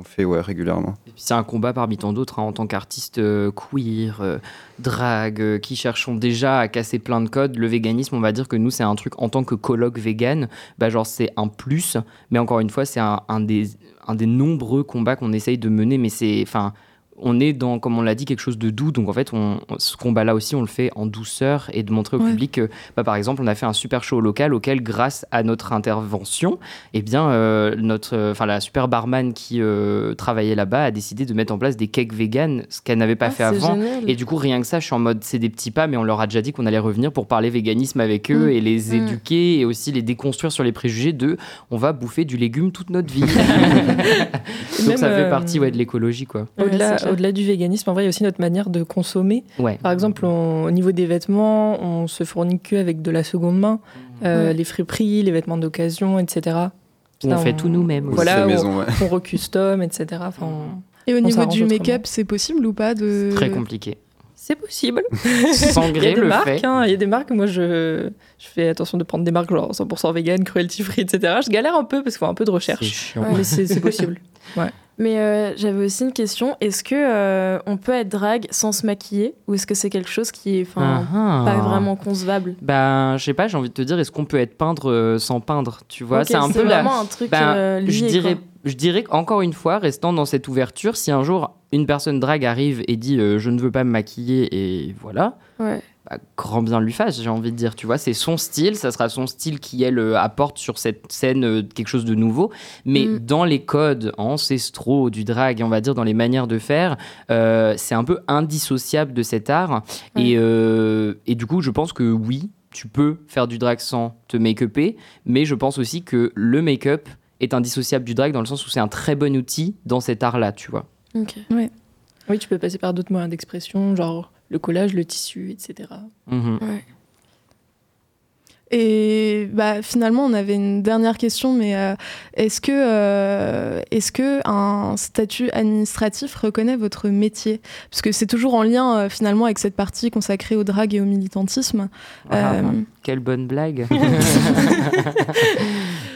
fait ouais, régulièrement. C'est un combat parmi tant d'autres hein, en tant qu'artiste euh, queer, euh, drag, euh, qui cherchons déjà à casser plein de codes. Le véganisme, on va dire que nous, c'est un truc en tant que colloque vegan, bah, genre c'est un plus, mais encore une fois, c'est un, des, un des nombreux combats qu'on essaye de mener, mais c'est. On est dans, comme on l'a dit, quelque chose de doux. Donc en fait, on, ce combat-là aussi, on le fait en douceur et de montrer au public que, bah, par exemple, on a fait un super show local auquel, grâce à notre intervention, eh bien, euh, notre, enfin la super barman qui euh, travaillait là-bas a décidé de mettre en place des cakes vegan, ce qu'elle n'avait pas ah, fait avant. Et du coup, rien que ça, je suis en mode, c'est des petits pas, mais on leur a déjà dit qu'on allait revenir pour parler véganisme avec eux mm. et les mm. éduquer et aussi les déconstruire sur les préjugés de, on va bouffer du légume toute notre vie. Donc ça fait euh, partie ouais, de l'écologie, quoi. Au-delà au-delà du véganisme, en vrai, il y a aussi notre manière de consommer. Par exemple, au niveau des vêtements, on se fournit que avec de la seconde main, euh, les friperies, les vêtements d'occasion, etc. Où on fait tout nous-mêmes. Aussi. Voilà, Fait on, maison, ouais. on recustom, etc. Enfin, Et au niveau du make-up, c'est possible ou pas de Très compliqué. c'est possible. Sans Il y a gré des le marques, fait. hein, il y a des marques, moi je, je fais attention de prendre des marques genre 100% vegan, cruelty free, etc. Je galère un peu parce qu'il faut un peu de C'est recherche, chiant. Ouais. mais c'est c'est possible. Mais euh, j'avais aussi une question. Est-ce que euh, on peut être drague sans se maquiller ou est-ce que c'est quelque chose qui est pas vraiment concevable? Ben, je sais pas, j'ai envie de te dire, est-ce qu'on peut être peintre euh, sans peindre Tu vois, c'est un peu la. vraiment un truc Ben, euh, lié, je dirais, quoi. je dirais encore une fois, restant dans cette ouverture, si un jour une personne drague arrive et dit je ne veux pas me maquiller et voilà, Ouais. Bah, grand bien lui fasse, j'ai envie de dire. Tu vois, c'est son style, ça sera son style qui elle euh, apporte sur cette scène euh, quelque chose de nouveau. Mais Mm. dans les codes ancestraux du drag, et on va dire dans les manières de faire, euh, c'est un peu indissociable de cet art. Ouais. Et, euh, et du coup, je pense que oui, tu peux faire du drag sans te make-upper, mais je pense aussi que le make-up est indissociable du drag dans le sens où c'est un très bon outil dans cet art-là, tu vois. Ok. Oui, tu peux passer par d'autres moyens d'expression, genre le collage, le tissu, etc. Mhm. Et bah, finalement, on avait une dernière question, mais euh, est-ce que, euh, est-ce que un statut administratif reconnaît votre métier? Parce que c'est toujours en lien euh, finalement avec cette partie consacrée au drag et au militantisme. Ah, Euh, Quelle bonne blague.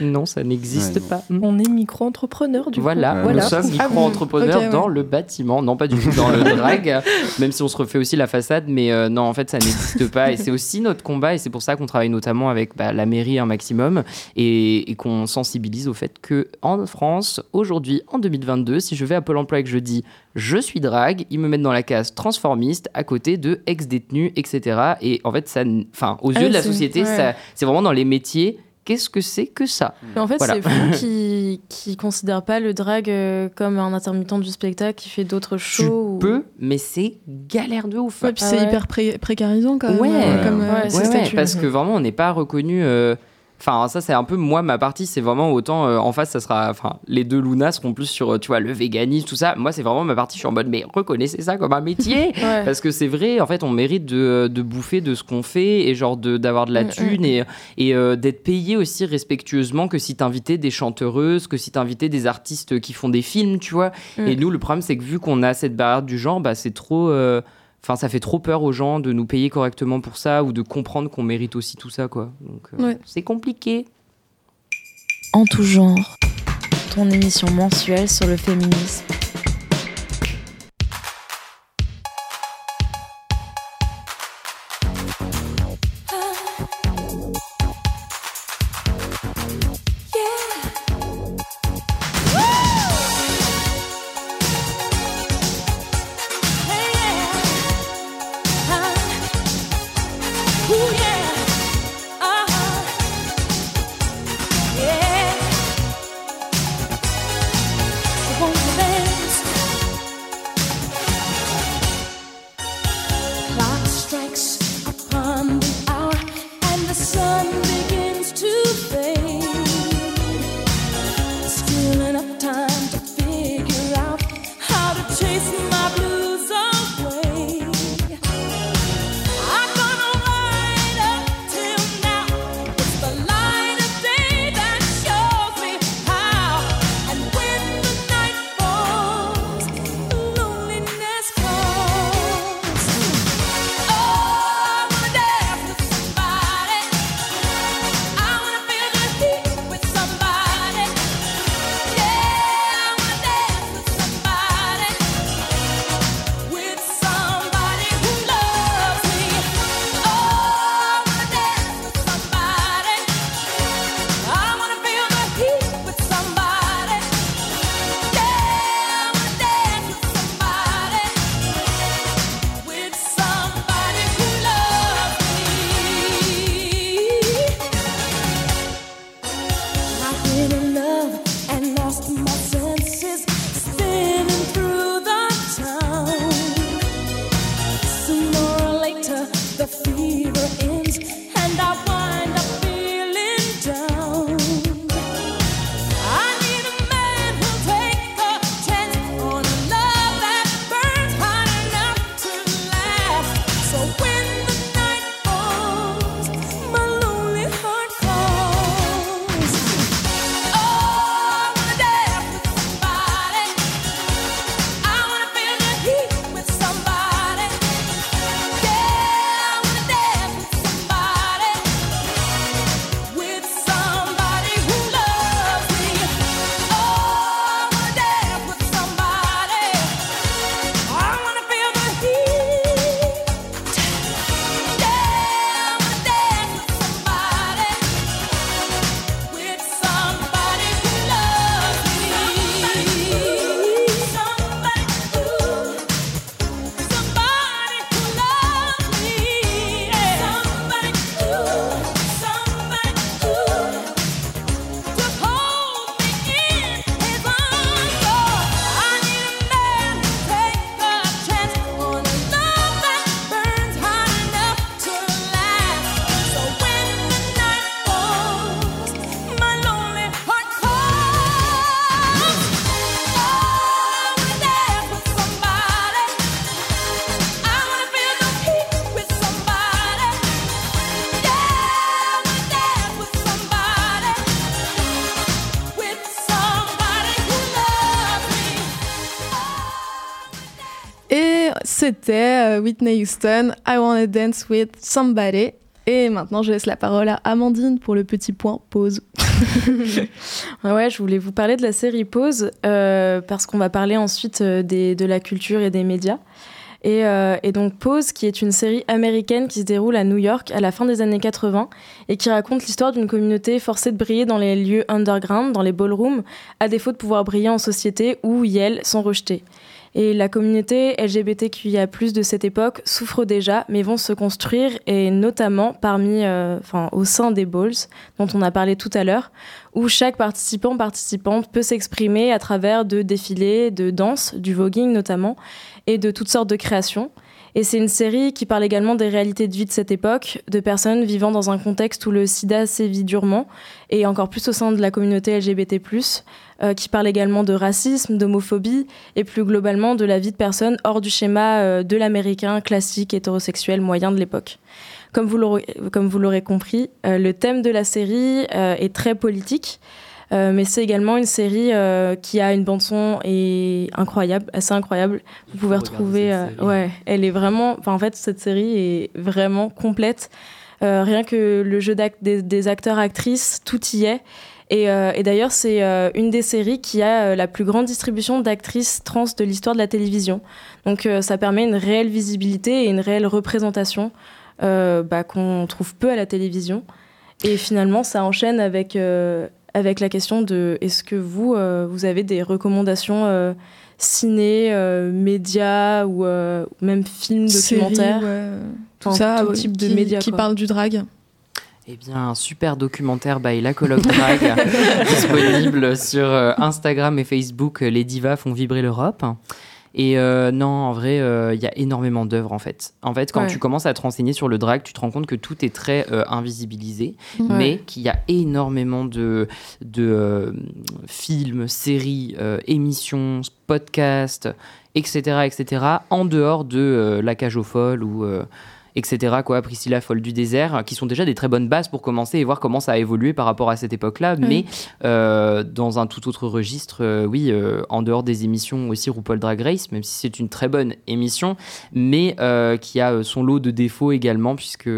non, ça n'existe Ouais, pas. On est micro-entrepreneur du Voilà, coup. Ouais, nous voilà. sommes Ah, micro-entrepreneurs ok, ouais. dans le bâtiment, non pas du tout dans le drag, même si on se refait aussi la façade, mais euh, non, en fait, ça n'existe pas. Et c'est aussi notre combat, et c'est pour ça qu'on travaille notamment avec bah, la mairie un maximum, et, et qu'on sensibilise au fait que en France, aujourd'hui, en 2022, si je vais à Pôle emploi et que je dis je suis drag, ils me mettent dans la case transformiste à côté de ex-détenus, etc. Et en fait, ça, enfin, aux Ah yeux de la société, ouais. ça- c'est vraiment dans les métiers. Qu'est-ce que c'est que ça Mais en fait, Voilà. c'est fou qui qui considère pas le drag euh, comme un intermittent du spectacle qui fait d'autres Tu shows. ou- peux, mais c'est galère de ouf. ouais, puis Ah c'est ouais. hyper pré- précarisant quand même. Ouais. euh, comme, euh, Ouais, parce que vraiment, on n'est pas reconnu. euh, Enfin, ça, c'est un peu moi, ma partie, c'est vraiment autant euh, en face, ça sera. Enfin, les deux Luna seront plus sur, euh, tu vois, le véganisme, tout ça. Moi, c'est vraiment ma partie, je suis en mode, mais reconnaissez ça comme un métier. Ouais. Parce que c'est vrai, en fait, on mérite de, de bouffer de ce qu'on fait et genre de- d'avoir de la Mm, thune et, et euh, d'être payé aussi respectueusement que si t'invitais des chanteuses, que si t'invitais des artistes qui font des films, tu vois. Mm. Et nous, le problème, c'est que vu qu'on a cette barrière du genre, bah, c'est trop. euh, Enfin, ça fait trop peur aux gens de nous payer correctement pour ça ou de comprendre qu'on mérite aussi tout ça, quoi. Donc, euh, Ouais. c'est compliqué. En tout genre, ton émission mensuelle sur le féminisme. C'était euh, Whitney Houston, I Wanna Dance with Somebody. Et maintenant, je laisse la parole à Amandine pour le petit point pause. Ouais, je voulais vous parler de la série Pause euh, parce qu'on va parler ensuite euh, des- de la culture et des médias. Et, euh, et donc Pause, qui est une série américaine qui se déroule à New York à la fin des années 80 et qui raconte l'histoire d'une communauté forcée de briller dans les lieux underground, dans les ballrooms, à défaut de pouvoir briller en société où elles sont rejetées. Et la communauté LGBTQIA+ de cette époque souffre déjà, mais vont se construire et notamment parmi, euh, au sein des balls dont on a parlé tout à l'heure, où chaque participant participante peut s'exprimer à travers de défilés, de danse, du voguing notamment, et de toutes sortes de créations. Et c'est une série qui parle également des réalités de vie de cette époque, de personnes vivant dans un contexte où le sida sévit durement, et encore plus au sein de la communauté LGBT+, euh, qui parle également de racisme, d'homophobie, et plus globalement de la vie de personnes hors du schéma euh, de l'américain classique hétérosexuel moyen de l'époque. Comme vous l'aurez compris, euh, le thème de la série est très politique, mais c'est également une série euh, qui a une bande son et incroyable, assez incroyable. Vous pouvez retrouver, euh, ouais, elle est vraiment, enfin en fait cette série est vraiment complète. Euh, rien que le jeu des, des acteurs actrices, tout y est. Et, euh, et d'ailleurs, c'est euh, une des séries qui a euh, la plus grande distribution d'actrices trans de l'histoire de la télévision. Donc euh, ça permet une réelle visibilité et une réelle représentation euh, bah, qu'on trouve peu à la télévision. Et finalement, ça enchaîne avec, euh, avec la question de est-ce que vous, euh, vous avez des recommandations euh, ciné, euh, médias ou euh, même films, Séries, documentaires ouais, tout ça, tout type de qui, médias, qui quoi. parle du drag. Eh bien, un super documentaire by La Colloque Drag disponible sur Instagram et Facebook. Les divas font vibrer l'Europe. Et euh, non, en vrai, euh, il y a énormément d'œuvres en fait. En fait, quand Ouais. tu commences à te renseigner sur le drag, tu te rends compte que tout est très euh, invisibilisé, Ouais. mais qu'il y a énormément de, de films, séries, émissions, podcasts, etc., etc., en dehors de La Cage aux Folles ou etc. Quoi, Priscilla Folle du désert, qui sont déjà des très bonnes bases pour commencer et voir comment ça a évolué par rapport à cette époque-là. Mais euh, dans un tout autre registre, euh, oui, euh, en dehors des émissions aussi RuPaul Drag Race, même si c'est une très bonne émission, mais qui a son lot de défauts également, puisque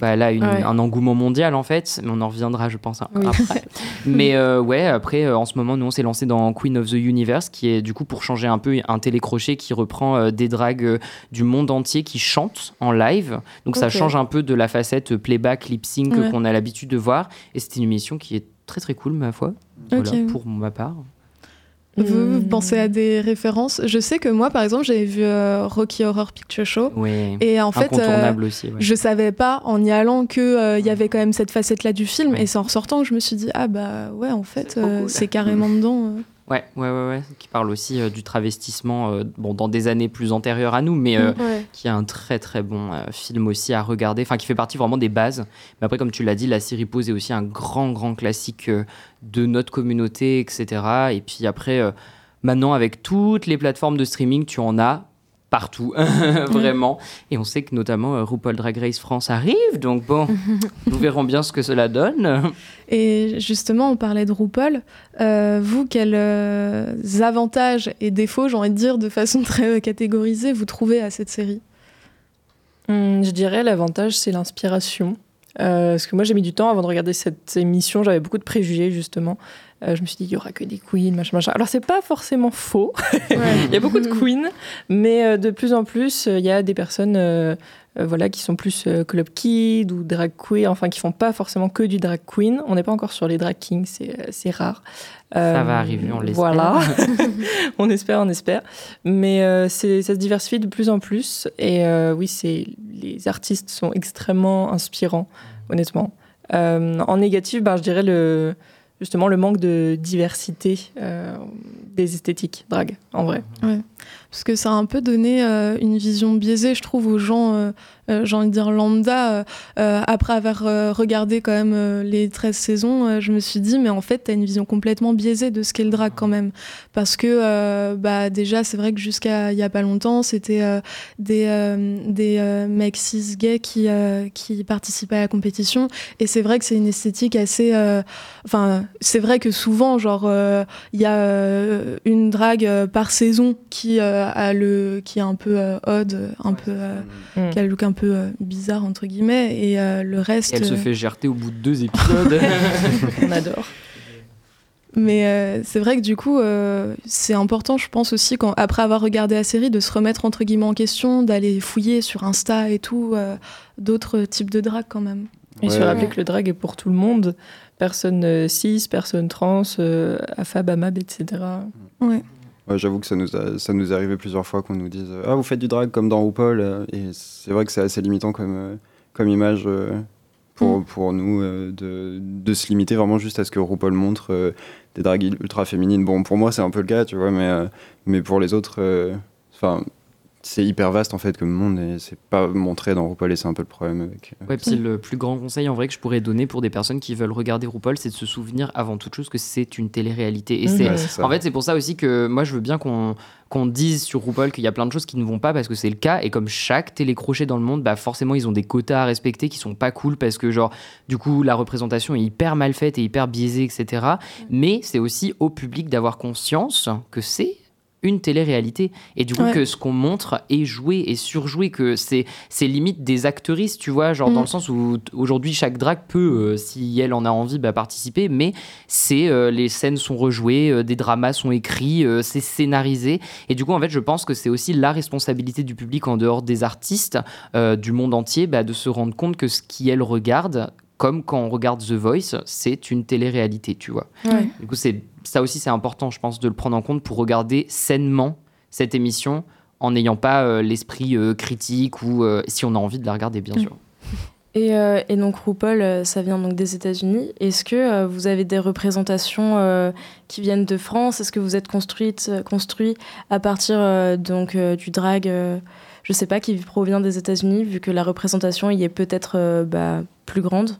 bah, une- Ouais. un engouement mondial en fait, mais on en reviendra je pense Oui. après. mais euh, ouais, après euh, en ce moment nous on s'est lancé dans Queen of the Universe qui est du coup pour changer un peu un télécrochet qui reprend euh, des dragues du monde entier qui chantent en live. Donc ça change un peu de la facette playback, lip sync Ouais. qu'on a l'habitude de voir et c'était une émission qui est très très cool ma foi. Voilà, pour ma part. Vous, vous Hmm. pensez à des références? Je sais que moi, par exemple, j'avais vu euh, Rocky Horror Picture Show. Ouais. Et en fait, euh, aussi. ouais. je savais pas en y allant que euh, il y avait quand même cette facette-là du film. Ouais. Et c'est en ressortant que je me suis dit ah bah ouais, en fait, C'est euh, cool. carrément dedans. Ouais, ouais, ouais, ouais, qui parle aussi euh, du travestissement, euh, bon, dans des années plus antérieures à nous, mais euh, Ouais. qui est un très très bon film aussi à regarder, enfin qui fait partie vraiment des bases. Mais après, comme tu l'as dit, la série Pose est aussi un grand grand classique de notre communauté, etc. Et puis après, maintenant avec toutes les plateformes de streaming, tu en as partout, vraiment. Et on sait que notamment euh, RuPaul Drag Race France arrive, donc bon, nous verrons bien ce que cela donne. Et justement, on parlait de RuPaul. Euh, vous, quels euh, avantages et défauts, j'ai envie de dire de façon très euh, catégorisée, vous trouvez à cette série? Hum, je dirais l'avantage, c'est l'inspiration. Euh, parce que moi, j'ai mis du temps avant de regarder cette émission. J'avais beaucoup de préjugés, justement. Euh, je me suis dit, il y aura que des queens, machin, machin. Alors, c'est pas forcément faux. Il y a beaucoup de queens, mais euh, de plus en plus, il y a des personnes voilà, qui sont plus euh, club kid ou drag queen, enfin, qui font pas forcément que du drag queen. On n'est pas encore sur les drag kings, c'est euh, c'est rare. Ça Euh, va arriver, on l'espère. Voilà, on espère, on espère. Mais euh, c'est- ça se diversifie de plus en plus. Et euh, oui, c'est les artistes sont extrêmement inspirants, honnêtement. Euh, en négatif, ben, je dirais le, justement le manque de diversité euh, des esthétiques drag, en vrai. Parce que ça a un peu donné euh, une vision biaisée, je trouve, aux gens, euh, euh, j'ai envie de dire lambda. après avoir regardé quand même les 13 saisons, je me suis dit, mais en fait, t'as une vision complètement biaisée de ce qu'est le drag quand même. Parce que, bah, déjà, c'est vrai que jusqu'à il y a pas longtemps, c'était des, des mecs cis gays qui, qui participaient à la compétition. Et c'est vrai que c'est une esthétique assez. Enfin, c'est vrai que souvent, genre, il y a une drague par saison qui euh, a le, qui est un peu euh, odd, un peu, euh, Mm. qui a le look un peu euh, bizarre entre guillemets, et euh, le reste. Et elle se fait gerter au bout de deux épisodes. On adore. Mais euh, c'est vrai que du coup, euh, c'est important, je pense aussi, quand, après avoir regardé la série, de se remettre entre guillemets en question, d'aller fouiller sur Insta et tout, euh, d'autres types de drague quand même. Et se Ouais. rappeler que le drag est pour tout le monde. Personne euh, cis, personne trans, euh, AFAB, AMAB, etc. Ouais. Ouais, J'avoue que ça nous, a- ça nous est arrivé plusieurs fois qu'on nous dise Ah, vous faites du drag comme dans RuPaul. euh, Et c'est vrai que c'est assez limitant comme, euh, comme image euh, pour, Mm. pour nous de, de se limiter vraiment juste à ce que RuPaul montre des dragues ultra féminines. Bon, pour moi, c'est un peu le cas, tu vois, mais, mais pour les autres, enfin. C'est hyper vaste en fait comme monde et c'est pas montré dans RuPaul et c'est un peu le problème avec. euh, Ouais, puis le plus grand conseil en vrai que je pourrais donner pour des personnes qui veulent regarder RuPaul, c'est de se souvenir avant toute chose que c'est une télé-réalité. Et Mhm. c'est Ouais. En fait, c'est pour ça aussi que moi, je veux bien qu'on qu'on dise sur RuPaul qu'il y a plein de choses qui ne vont pas parce que c'est le cas. Et comme chaque télécrochet dans le monde, bah forcément, ils ont des quotas à respecter qui sont pas cool parce que, genre, du coup, la représentation est hyper mal faite et hyper biaisée, etc. Mais c'est aussi au public d'avoir conscience que c'est une télé-réalité et du coup Ouais. que ce qu'on montre est joué et surjoué que c'est c'est limite des actrices tu vois genre dans Mm. le sens où aujourd'hui chaque drague peut euh, si elle en a envie bah, participer mais c'est euh, les scènes sont rejouées euh, des dramas sont écrits c'est scénarisé et du coup en fait je pense que c'est aussi la responsabilité du public en dehors des artistes du monde entier bah, de se rendre compte que ce qu'elles regardent comme quand on regarde The Voice c'est une télé-réalité tu vois Ouais. du coup, c'est ça aussi, c'est important, je pense, de le prendre en compte pour regarder sainement cette émission en n'ayant pas euh, l'esprit euh, critique ou euh, si on a envie de la regarder, bien Mm. sûr. Et, et donc RuPaul, ça vient donc des États-Unis. Est-ce que vous avez des représentations qui viennent de France? Est-ce que vous êtes construite, construit à partir donc du drag, euh, je sais pas, qui provient des États-Unis, vu que la représentation y est peut-être bah, plus grande?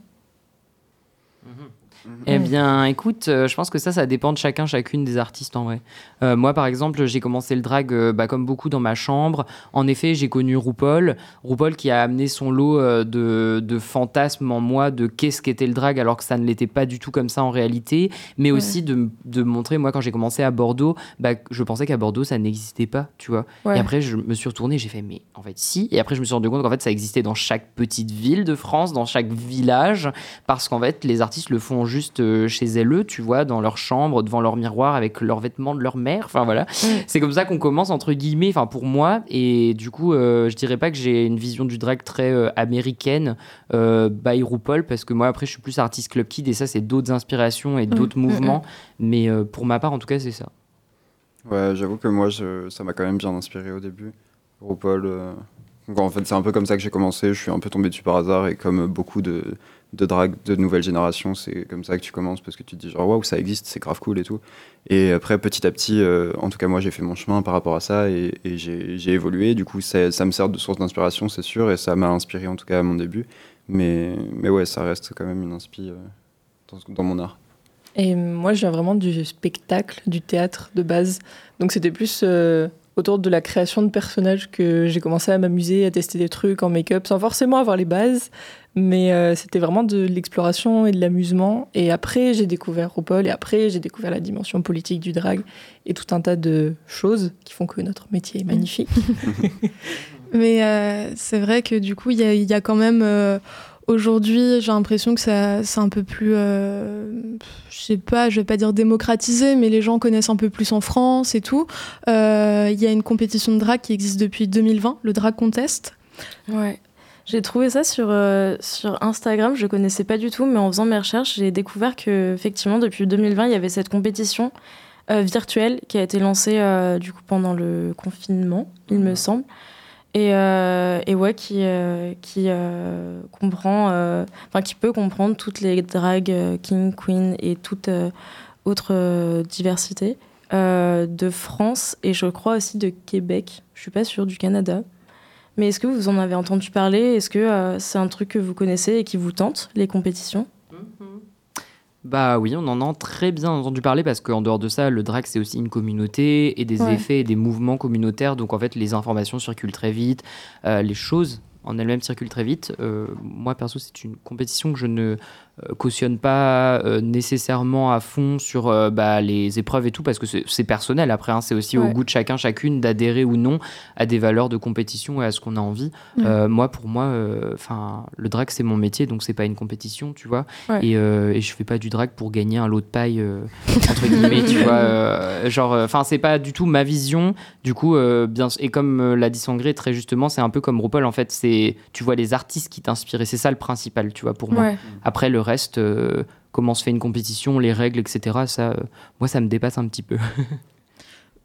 Eh bien, écoute, euh, je pense que ça, ça dépend de chacun, chacune des artistes en vrai. Euh, moi, par exemple, j'ai commencé le drag euh, bah, comme beaucoup dans ma chambre. En effet, j'ai connu RuPaul. RuPaul qui a amené son lot de, de fantasmes en moi de qu'est-ce qu'était le drag alors que ça ne l'était pas du tout comme ça en réalité. Mais Ouais. aussi de, de montrer, moi, quand j'ai commencé à Bordeaux, bah, je pensais qu'à Bordeaux, ça n'existait pas, tu vois. Ouais. Et après, je me suis retournée, j'ai fait, mais en fait, si. Et après, je me suis rendu compte qu'en fait, ça existait dans chaque petite ville de France, dans chaque village, parce qu'en fait, les artistes le font juste euh, chez eux, tu vois, dans leur chambre, devant leur miroir, avec leurs vêtements de leur mère. Enfin, voilà. C'est comme ça qu'on commence, entre guillemets, enfin, pour moi. Et du coup, euh, je dirais pas que j'ai une vision du drag très euh, américaine, euh, by RuPaul, parce que moi, après, je suis plus artiste club kid, et ça, c'est d'autres inspirations et d'autres Mm, mouvements. Mais euh, pour ma part, en tout cas, c'est ça. Ouais, j'avoue que moi, je- ça m'a quand même bien inspiré au début. RuPaul. euh, donc en fait, c'est un peu comme ça que j'ai commencé. Je suis un peu tombé dessus par hasard et comme beaucoup de, de drag de nouvelle génération, c'est comme ça que tu commences parce que tu te dis genre waouh, ça existe, c'est grave cool et tout. Et après, petit à petit, euh, en tout cas, moi, j'ai fait mon chemin par rapport à ça et, j'ai évolué. Du coup, ça, me sert de source d'inspiration, c'est sûr, et ça m'a inspiré en tout cas à mon début. Mais, mais ouais, ça reste quand même une inspi euh, dans, dans mon art. Et moi, je viens vraiment du spectacle, du théâtre de base. Donc c'était plus euh, autour de la création de personnages que j'ai commencé à m'amuser, à tester des trucs en make-up, sans forcément avoir les bases. Mais euh, c'était vraiment de l'exploration et de l'amusement. Et après, j'ai découvert RuPaul, et après, j'ai découvert la dimension politique du drag, et tout un tas de choses qui font que notre métier est magnifique. Mais euh, c'est vrai que du coup, il y a, il y a quand même. euh, Aujourd'hui, j'ai l'impression que ça- c'est un peu plus. euh, je sais pas, je vais pas dire démocratisé, mais les gens connaissent un peu plus en France et tout. Euh, Il y a une compétition de drag qui existe depuis 2020, le Drag Contest. Ouais. J'ai trouvé ça sur, euh, sur Instagram, je connaissais pas du tout, mais en faisant mes recherches, j'ai découvert que effectivement depuis 2020, il y avait cette compétition euh, virtuelle qui a été lancée du coup pendant le confinement, il me semble. Et, euh, et ouais, qui, euh, qui euh, comprend, enfin qui peut comprendre toutes les euh, king, queen et toute autre diversité de France et je crois aussi de Québec. Je suis pas sûre du Canada. Mais est-ce que vous en avez entendu parler? Est-ce que c'est un truc que vous connaissez et qui vous tente, les compétitions? Bah oui, on en a très bien entendu parler parce qu'en dehors de ça, le drag c'est aussi une communauté et des Ouais. effets et des mouvements communautaires. Donc en fait, les informations circulent très vite, euh, les choses en elle-même circule très vite. Euh, moi, perso, c'est une compétition que je ne cautionne pas euh, nécessairement à fond sur euh, bah, les épreuves et tout, parce que c'est personnel. Après, hein, c'est aussi au goût de chacun, chacune, d'adhérer ou non à des valeurs de compétition et à ce qu'on a envie. Ouais. Euh, moi, pour moi, euh, enfin, le drag, c'est mon métier, donc c'est pas une compétition, tu vois. Ouais. Et, euh, et je fais pas du drag pour gagner un lot de paille, euh, entre guillemets, tu vois. euh, genre, enfin, c'est pas du tout ma vision. Du coup, euh, bien, et comme euh, l'a dit Sangré très justement, c'est un peu comme RuPaul, en fait, c'est, tu vois les artistes qui t'inspirent, et c'est ça le principal, tu vois, pour moi. Après, le reste, euh, comment se fait une compétition, les règles, etc., ça, euh, moi, ça me dépasse un petit peu.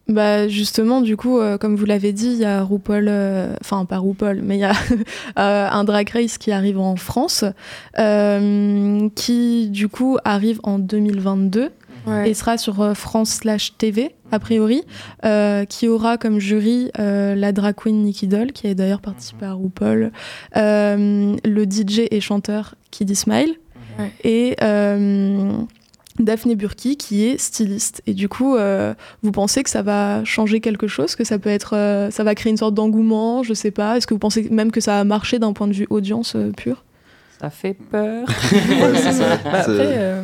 Bah justement, du coup, euh, comme vous l'avez dit, il y a RuPaul, euh, enfin pas RuPaul, mais il y a euh, un drag race qui arrive en France, euh, qui du coup arrive en 2022 Ouais. et sera sur euh, France slash TV a priori, euh, qui aura comme jury euh, la drag queen Nikki Doll, qui a d'ailleurs participé à RuPaul, euh, le DJ et chanteur Kiddy Smile, Ouais. et euh, Daphné Burki, qui est styliste. Et du coup, euh, vous pensez que ça va changer quelque chose, que ça peut être, euh, ça va créer une sorte d'engouement, je sais pas. Est-ce que vous pensez même que ça a marché d'un point de vue audience euh, pure? Ça fait peur. Ouais, c'est ça. Bah, après, euh,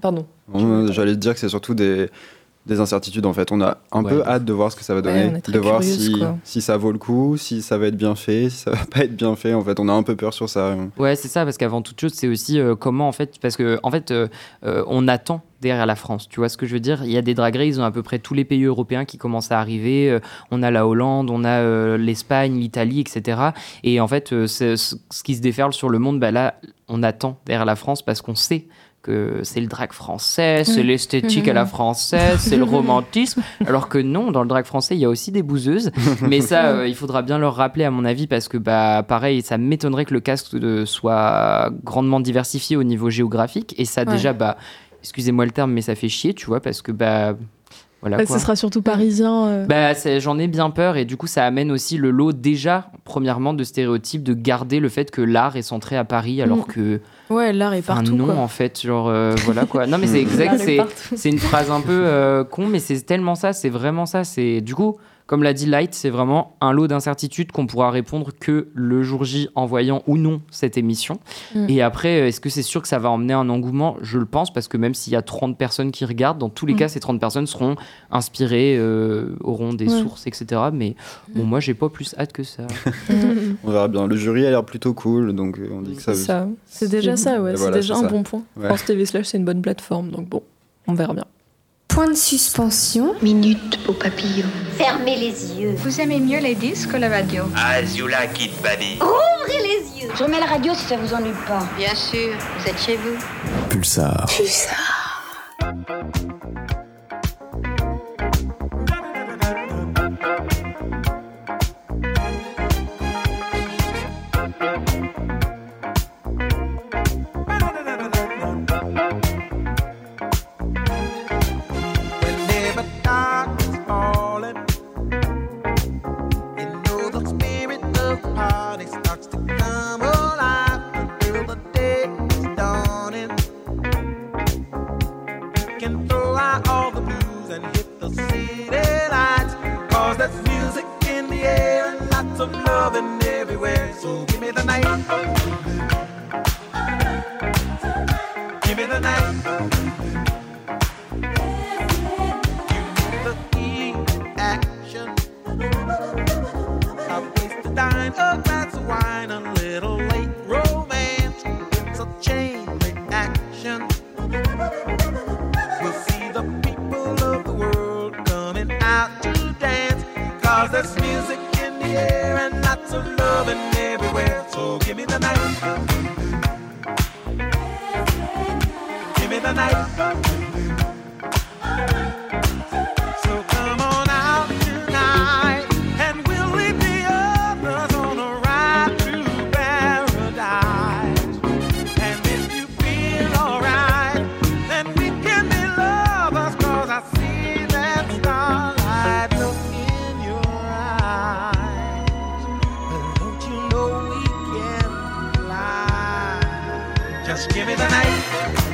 pardon. On- J'allais te dire que c'est surtout des, des incertitudes en fait. On a un Ouais. peu hâte de voir ce que ça va Ouais, donner, on est très de voir curieuse, si, ça vaut le coup, si ça va être bien fait, si ça va pas être bien fait. En fait, on a un peu peur sur ça. Ouais, c'est ça, parce qu'avant toute chose, c'est aussi euh, comment, en fait, parce que, en fait, euh, euh, on attend derrière la France. Tu vois ce que je veux dire? Il y a des drag races, ils ont à peu près tous les pays européens qui commencent à arriver. Euh, on a la Hollande, on a euh, l'Espagne, l'Italie, etc. Et en fait, euh, ce qui se déferle sur le monde, bah là, on attend derrière la France parce qu'on sait que c'est le drag français, c'est l'esthétique à la française, c'est le romantisme. Alors que non, dans le drag français, il y a aussi des bouseuses. Mais ça, euh, il faudra bien leur rappeler, à mon avis, parce que, bah, pareil, ça m'étonnerait que le casque de- soit grandement diversifié au niveau géographique. Et ça, Ouais. déjà, bah, excusez-moi le terme, mais ça fait chier, tu vois, parce que, bah, voilà Ouais, quoi. Ce sera surtout parisien. euh. Bah, j'en ai bien peur et du coup ça amène aussi le lot déjà premièrement de stéréotypes de garder le fait que l'art est centré à Paris alors Mm. que Ouais, l'art est partout. non quoi. en fait genre euh, voilà quoi non mais c'est exact c'est c'est une phrase un peu euh, con mais c'est tellement ça c'est vraiment ça c'est du coup comme l'a dit Light c'est vraiment un lot d'incertitudes qu'on pourra répondre que le jour J en voyant ou non cette émission Mm. et après est-ce que c'est sûr que ça va emmener un engouement? Je le pense parce que même s'il y a 30 personnes qui regardent dans tous les Mm. cas ces 30 personnes seront inspirées euh, auront des Ouais. sources etc mais bon moi j'ai pas plus hâte que ça On verra bien. Le jury a l'air plutôt cool, donc euh, on dit que ça. C'est ça. C'est déjà ça, ouais. Et C'est voilà, déjà c'est un ça. bon point. Ouais. France TV Slash, c'est une bonne plateforme, donc bon, on verra bien. Point de suspension. Minute au papillon. Fermez les yeux. Vous aimez mieux les disques que la radio? As you like it, baby. Ouvrez les yeux. Je remets la radio si ça vous ennuie pas. Bien sûr, vous êtes chez vous. Pulsar. Whenever Just give me the night.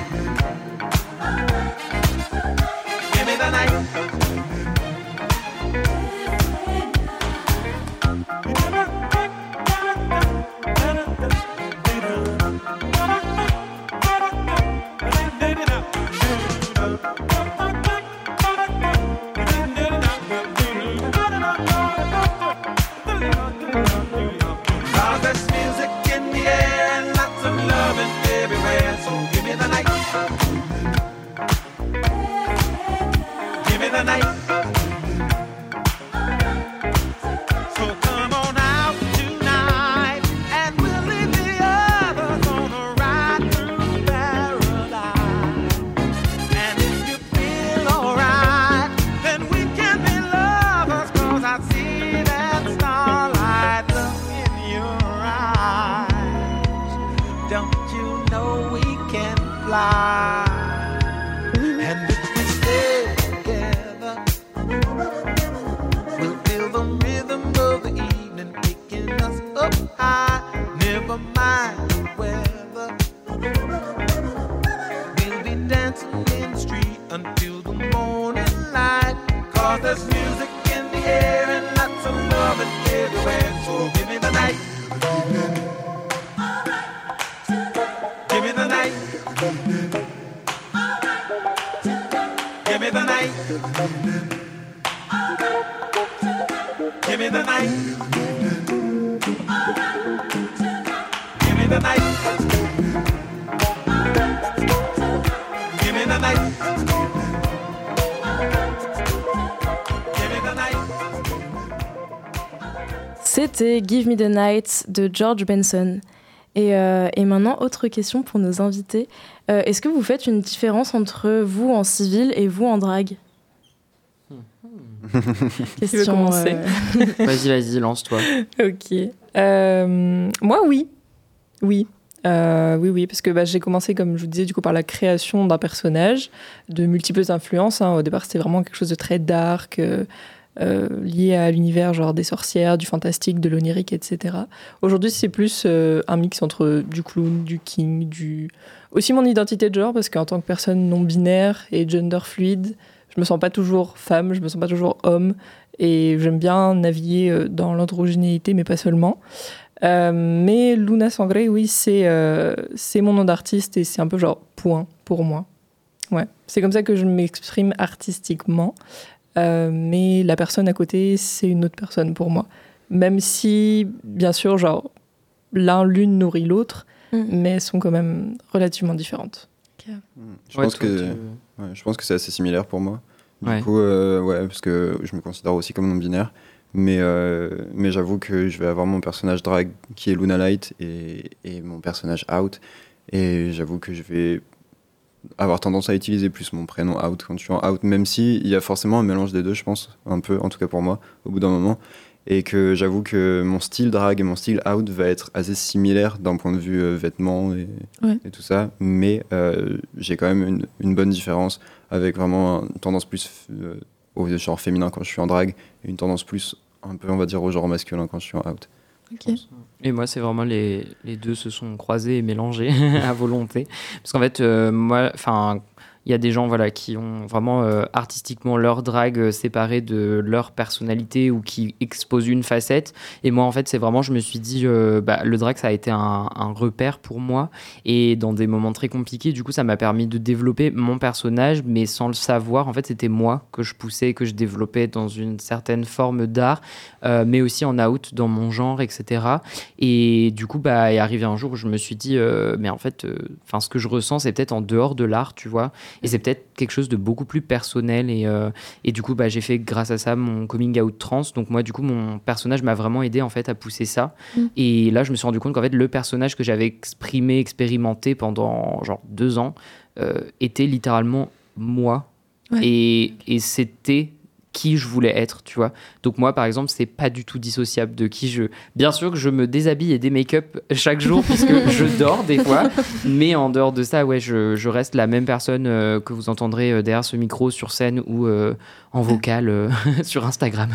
C'était Give Me the Night de George Benson. Et, euh, et maintenant, autre question pour nos invités. Euh, Est-ce que vous faites une différence entre vous en civil et vous en drague commencer euh, Vas-y, vas-y, lance-toi. Ok. Euh, moi, oui. Oui. Euh, oui, oui, parce que bah, j'ai commencé, comme je vous disais, du coup, par la création d'un personnage de multiples influences. hein. Au départ, c'était vraiment quelque chose de très dark, euh, euh, lié à l'univers genre des sorcières, du fantastique, de l'onirique, etc. Aujourd'hui, c'est plus euh, un mix entre du clown, du king, du aussi mon identité de genre, parce qu'en tant que personne non binaire et gender fluide, je me sens pas toujours femme, je me sens pas toujours homme, et j'aime bien naviguer euh, dans l'androgénéité, mais pas seulement. Euh, mais Luna Sangre, oui, c'est c'est mon nom d'artiste et c'est un peu genre point pour moi. Ouais, c'est comme ça que je m'exprime artistiquement. Euh, mais la personne à côté, c'est une autre personne pour moi. Même si, bien sûr, genre l'un l'une nourrit l'autre, Mm. mais elles sont quand même relativement différentes. Je Ouais, pense que tu- ouais, je pense que c'est assez similaire pour moi. Du Ouais. coup, euh, ouais, parce que je me considère aussi comme non binaire. Mais, euh, mais j'avoue que je vais avoir mon personnage drag qui est Luna Light et, et mon personnage out. Et j'avoue que je vais avoir tendance à utiliser plus mon prénom out quand je suis en out, même si il y a forcément un mélange des deux, je pense, un peu, en tout cas pour moi, au bout d'un moment. Et que j'avoue que mon style drag et mon style out va être assez similaire d'un point de vue euh, vêtements et, Ouais. et tout ça. Mais euh, j'ai quand même une, une bonne différence avec vraiment une tendance plus euh, au genre féminin quand je suis en drag et une tendance plus un peu, on va dire, au genre masculin quand je suis en out. Et moi, c'est vraiment les, les deux se sont croisés et mélangés à volonté. Parce qu'en fait, euh, moi, enfin, il y a des gens voilà, qui ont vraiment euh, artistiquement leur drague euh, séparée de leur personnalité ou qui exposent une facette. Et moi, en fait, c'est vraiment, je me suis dit, euh, bah, le drag, ça a été un, repère pour moi. Et dans des moments très compliqués, du coup, ça m'a permis de développer mon personnage, mais sans le savoir. En fait, c'était moi que je poussais, que je développais dans une certaine forme d'art, mais aussi en out, dans mon genre, etc. Et du coup, bah, est arrivé un jour où je me suis dit, mais en fait, enfin, ce que je ressens, c'est peut-être en dehors de l'art, tu vois. Et c'est peut-être quelque chose de beaucoup plus personnel. Et, euh, et du coup, bah, j'ai fait grâce à ça mon coming out trans. Donc moi, du coup, mon personnage m'a vraiment aidé en fait à pousser ça. Mm. Et là, je me suis rendu compte qu'en fait, le personnage que j'avais exprimé, expérimenté pendant genre deux ans, euh, était littéralement moi. Ouais. Et, et c'était qui je voulais être, tu vois. Donc moi, par exemple, c'est pas du tout dissociable de qui je... Bien sûr que je me déshabille et des make-up chaque jour puisque je dors des fois, mais en dehors de ça, ouais, je, je reste la même personne euh, que vous entendrez euh, derrière ce micro sur scène ou euh, en vocal sur Instagram.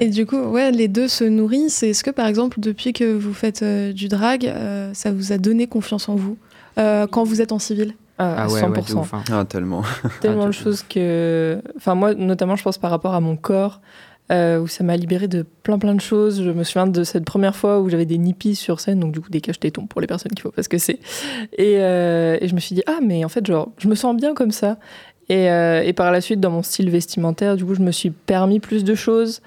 Et du coup, ouais, les deux se nourrissent. Est-ce que, par exemple, depuis que vous faites du drag, ça vous a donné confiance en vous quand vous êtes en civil? À Ah ouais, ouais, 100%. de ouf, hein. Ah, tellement. tellement Ah, de choses que. Enfin, moi, notamment, je pense par rapport à mon corps, euh, où ça m'a libéré de plein plein de choses. Je me souviens de cette première fois où j'avais des nippies sur scène, donc du coup des cache-tétons pour les personnes qui voient pas ce que c'est. Et, euh, et je me suis dit, ah, mais en fait, genre, je me sens bien comme ça. Et, euh, et par la suite, dans mon style vestimentaire, du coup, je me suis permis plus de choses.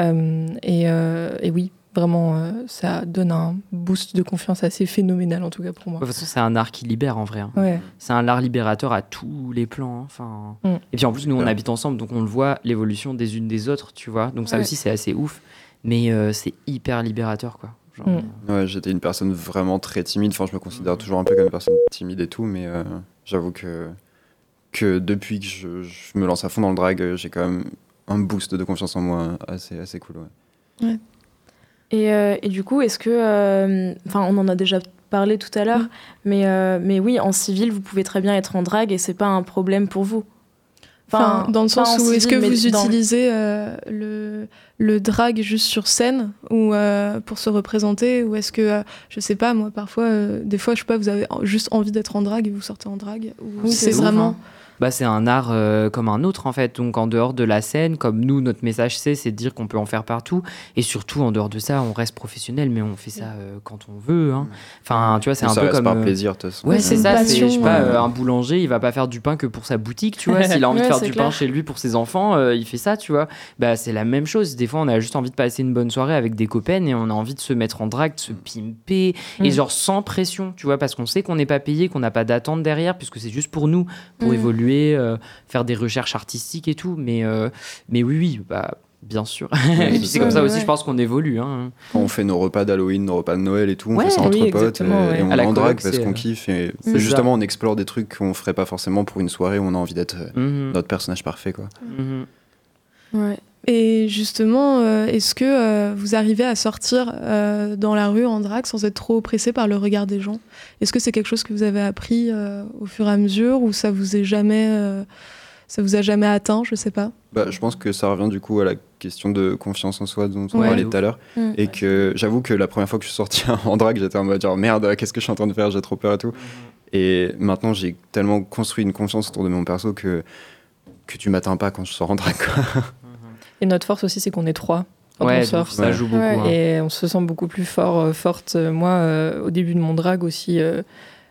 Euh, et, euh, et oui, Vraiment, euh, ça donne un boost de confiance assez phénoménal, en tout cas pour moi. De toute façon, c'est un art qui libère en vrai. hein. Ouais. C'est un art libérateur à tous les plans. hein. Enfin, Mm. et puis en plus, nous, on Ouais. habite ensemble, donc on le voit l'évolution des unes des autres, tu vois. Donc ça Ouais. aussi, c'est assez ouf. Mais euh, c'est hyper libérateur, quoi. Genre, Mm. euh, Ouais, j'étais une personne vraiment très timide. Enfin, je me considère toujours un peu comme une personne timide et tout, mais euh, j'avoue que, que depuis que je, je me lance à fond dans le drag, j'ai quand même un boost de confiance en moi assez, assez cool. ouais. Et, euh, et du coup, est-ce que. euh, Enfin, on en a déjà parlé tout à l'heure, mais, euh, mais oui, en civil, vous pouvez très bien être en drague et c'est pas un problème pour vous. Enfin, dans le sens en où est-ce que vous utilisez le, le drag juste sur scène ou pour se représenter ou est-ce que je sais pas moi parfois des fois je sais pas vous avez juste envie d'être en drague et vous sortez en drague ou Oui, c'est vraiment hein. Bah, c'est un art euh, comme un autre en fait. Donc en dehors de la scène, comme nous, notre message c'est, c'est de dire qu'on peut en faire partout. Et surtout en dehors de ça, on reste professionnel, mais on fait ça euh, quand on veut. hein. Enfin, tu vois, c'est un ça peu reste comme. par euh, plaisir, de toute façon. Ouais, c'est ça. une C'est, je sais passion, pas, euh, un boulanger, il va pas faire du pain que pour sa boutique, tu vois. S'il a envie Ouais, de faire du clair. pain chez lui pour ses enfants, euh, il fait ça, tu vois. Bah, c'est la même chose. Des fois, on a juste envie de passer une bonne soirée avec des copaines et on a envie de se mettre en drague, de se pimper et Mm. genre sans pression, tu vois, parce qu'on sait qu'on n'est pas payé, qu'on n'a pas d'attente derrière, puisque c'est juste pour nous, pour Mm. évoluer, euh, faire des recherches artistiques et tout. Mais, euh, mais oui, oui, bah. Bien sûr. et puis c'est comme ça aussi, ouais. je pense qu'on évolue. Hein. Quand on fait nos repas d'Halloween, nos repas de Noël et tout, on Ouais, fait ça oui, entre potes exactement, et, ouais. et on en drague parce qu'on euh, kiffe et c'est justement on explore des trucs qu'on ferait pas forcément pour une soirée où on a envie d'être Mhm. notre personnage parfait quoi. Mhm. Ouais. Et justement euh, est-ce que euh, vous arrivez à sortir euh, dans la rue en drague sans être trop oppressé par le regard des gens? Est-ce que c'est quelque chose que vous avez appris euh, au fur et à mesure ou ça vous est jamais euh, ça vous a jamais atteint? Je sais pas Bah, je pense que ça revient du coup à la question de confiance en soi dont on Ouais. parlait tout à l'heure. Mm. Et que j'avoue que la première fois que je suis sorti en drague, j'étais en mode genre merde, qu'est-ce que je suis en train de faire, j'ai trop peur et tout. Et maintenant, j'ai tellement construit une confiance autour de mon perso que, que tu m'atteins pas quand je sors en drague. quoi. Et notre force aussi, c'est qu'on est trois quand Ouais, on sort. ça joue beaucoup. Ouais. hein. Et on se sent beaucoup plus fort, euh, forte. Euh, Moi, euh, au début de mon drag aussi, euh,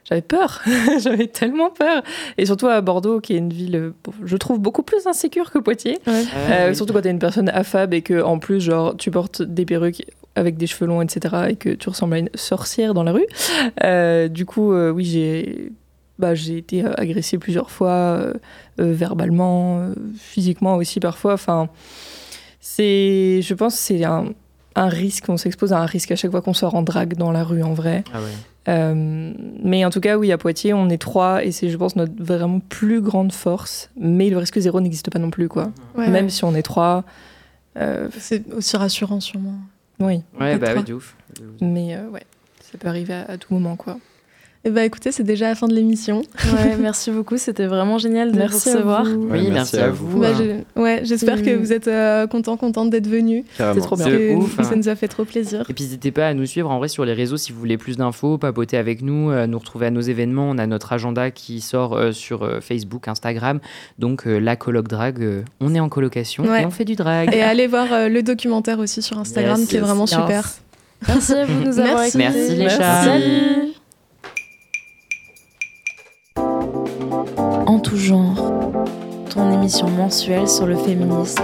j'avais peur. j'avais tellement peur. Et surtout à Bordeaux, qui est une ville, je trouve, beaucoup plus insécure que Poitiers. Ouais, Euh. Surtout quand t'es une personne affable et que en plus, genre, tu portes des perruques avec des cheveux longs, etc. et que tu ressembles à une sorcière dans la rue. Euh, du coup, euh, oui, j'ai. Bah, j'ai été euh, agressée plusieurs fois, euh, euh, verbalement, euh, physiquement aussi parfois. Enfin, c'est, je pense, que c'est un, un risque. On s'expose à un risque à chaque fois qu'on sort en drague dans la rue, en vrai. Ah ouais. Euh, mais en tout cas, oui, à Poitiers, on est trois et c'est, je pense, notre vraiment plus grande force. Mais le risque zéro n'existe pas non plus, quoi. Ouais, Même ouais. si on est trois. euh, c'est aussi rassurant sûrement oui, Ouais, bah oui, ouf. De ouf. mais euh, ouais, ça peut arriver à, à tout moment, quoi. Et bah écoutez c'est déjà la fin de l'émission Ouais, merci beaucoup, c'était vraiment génial de Merci vous à recevoir. vous. Oui, Ouais, merci, à vous. Bah, hein. ouais, j'espère que Mm. vous êtes euh, content, contente d'être venu. Carrément. trop bien. C'est que ouf, hein. ça nous a fait trop plaisir. Et puis n'hésitez pas à nous suivre en vrai sur les réseaux si vous voulez plus d'infos, papoter avec nous, euh, nous retrouver à nos événements. On a notre agenda qui sort euh, sur euh, Facebook, Instagram. Donc euh, la coloc drag, euh, on est en colocation Ouais. et on fait du drag. Et allez voir euh, le documentaire aussi sur Instagram Yes, qui est vraiment yes. super. Merci à vous de nous avoir Merci. écoutés. Merci les Merci. chats. Salut. Tout genre, ton émission mensuelle sur le féminisme.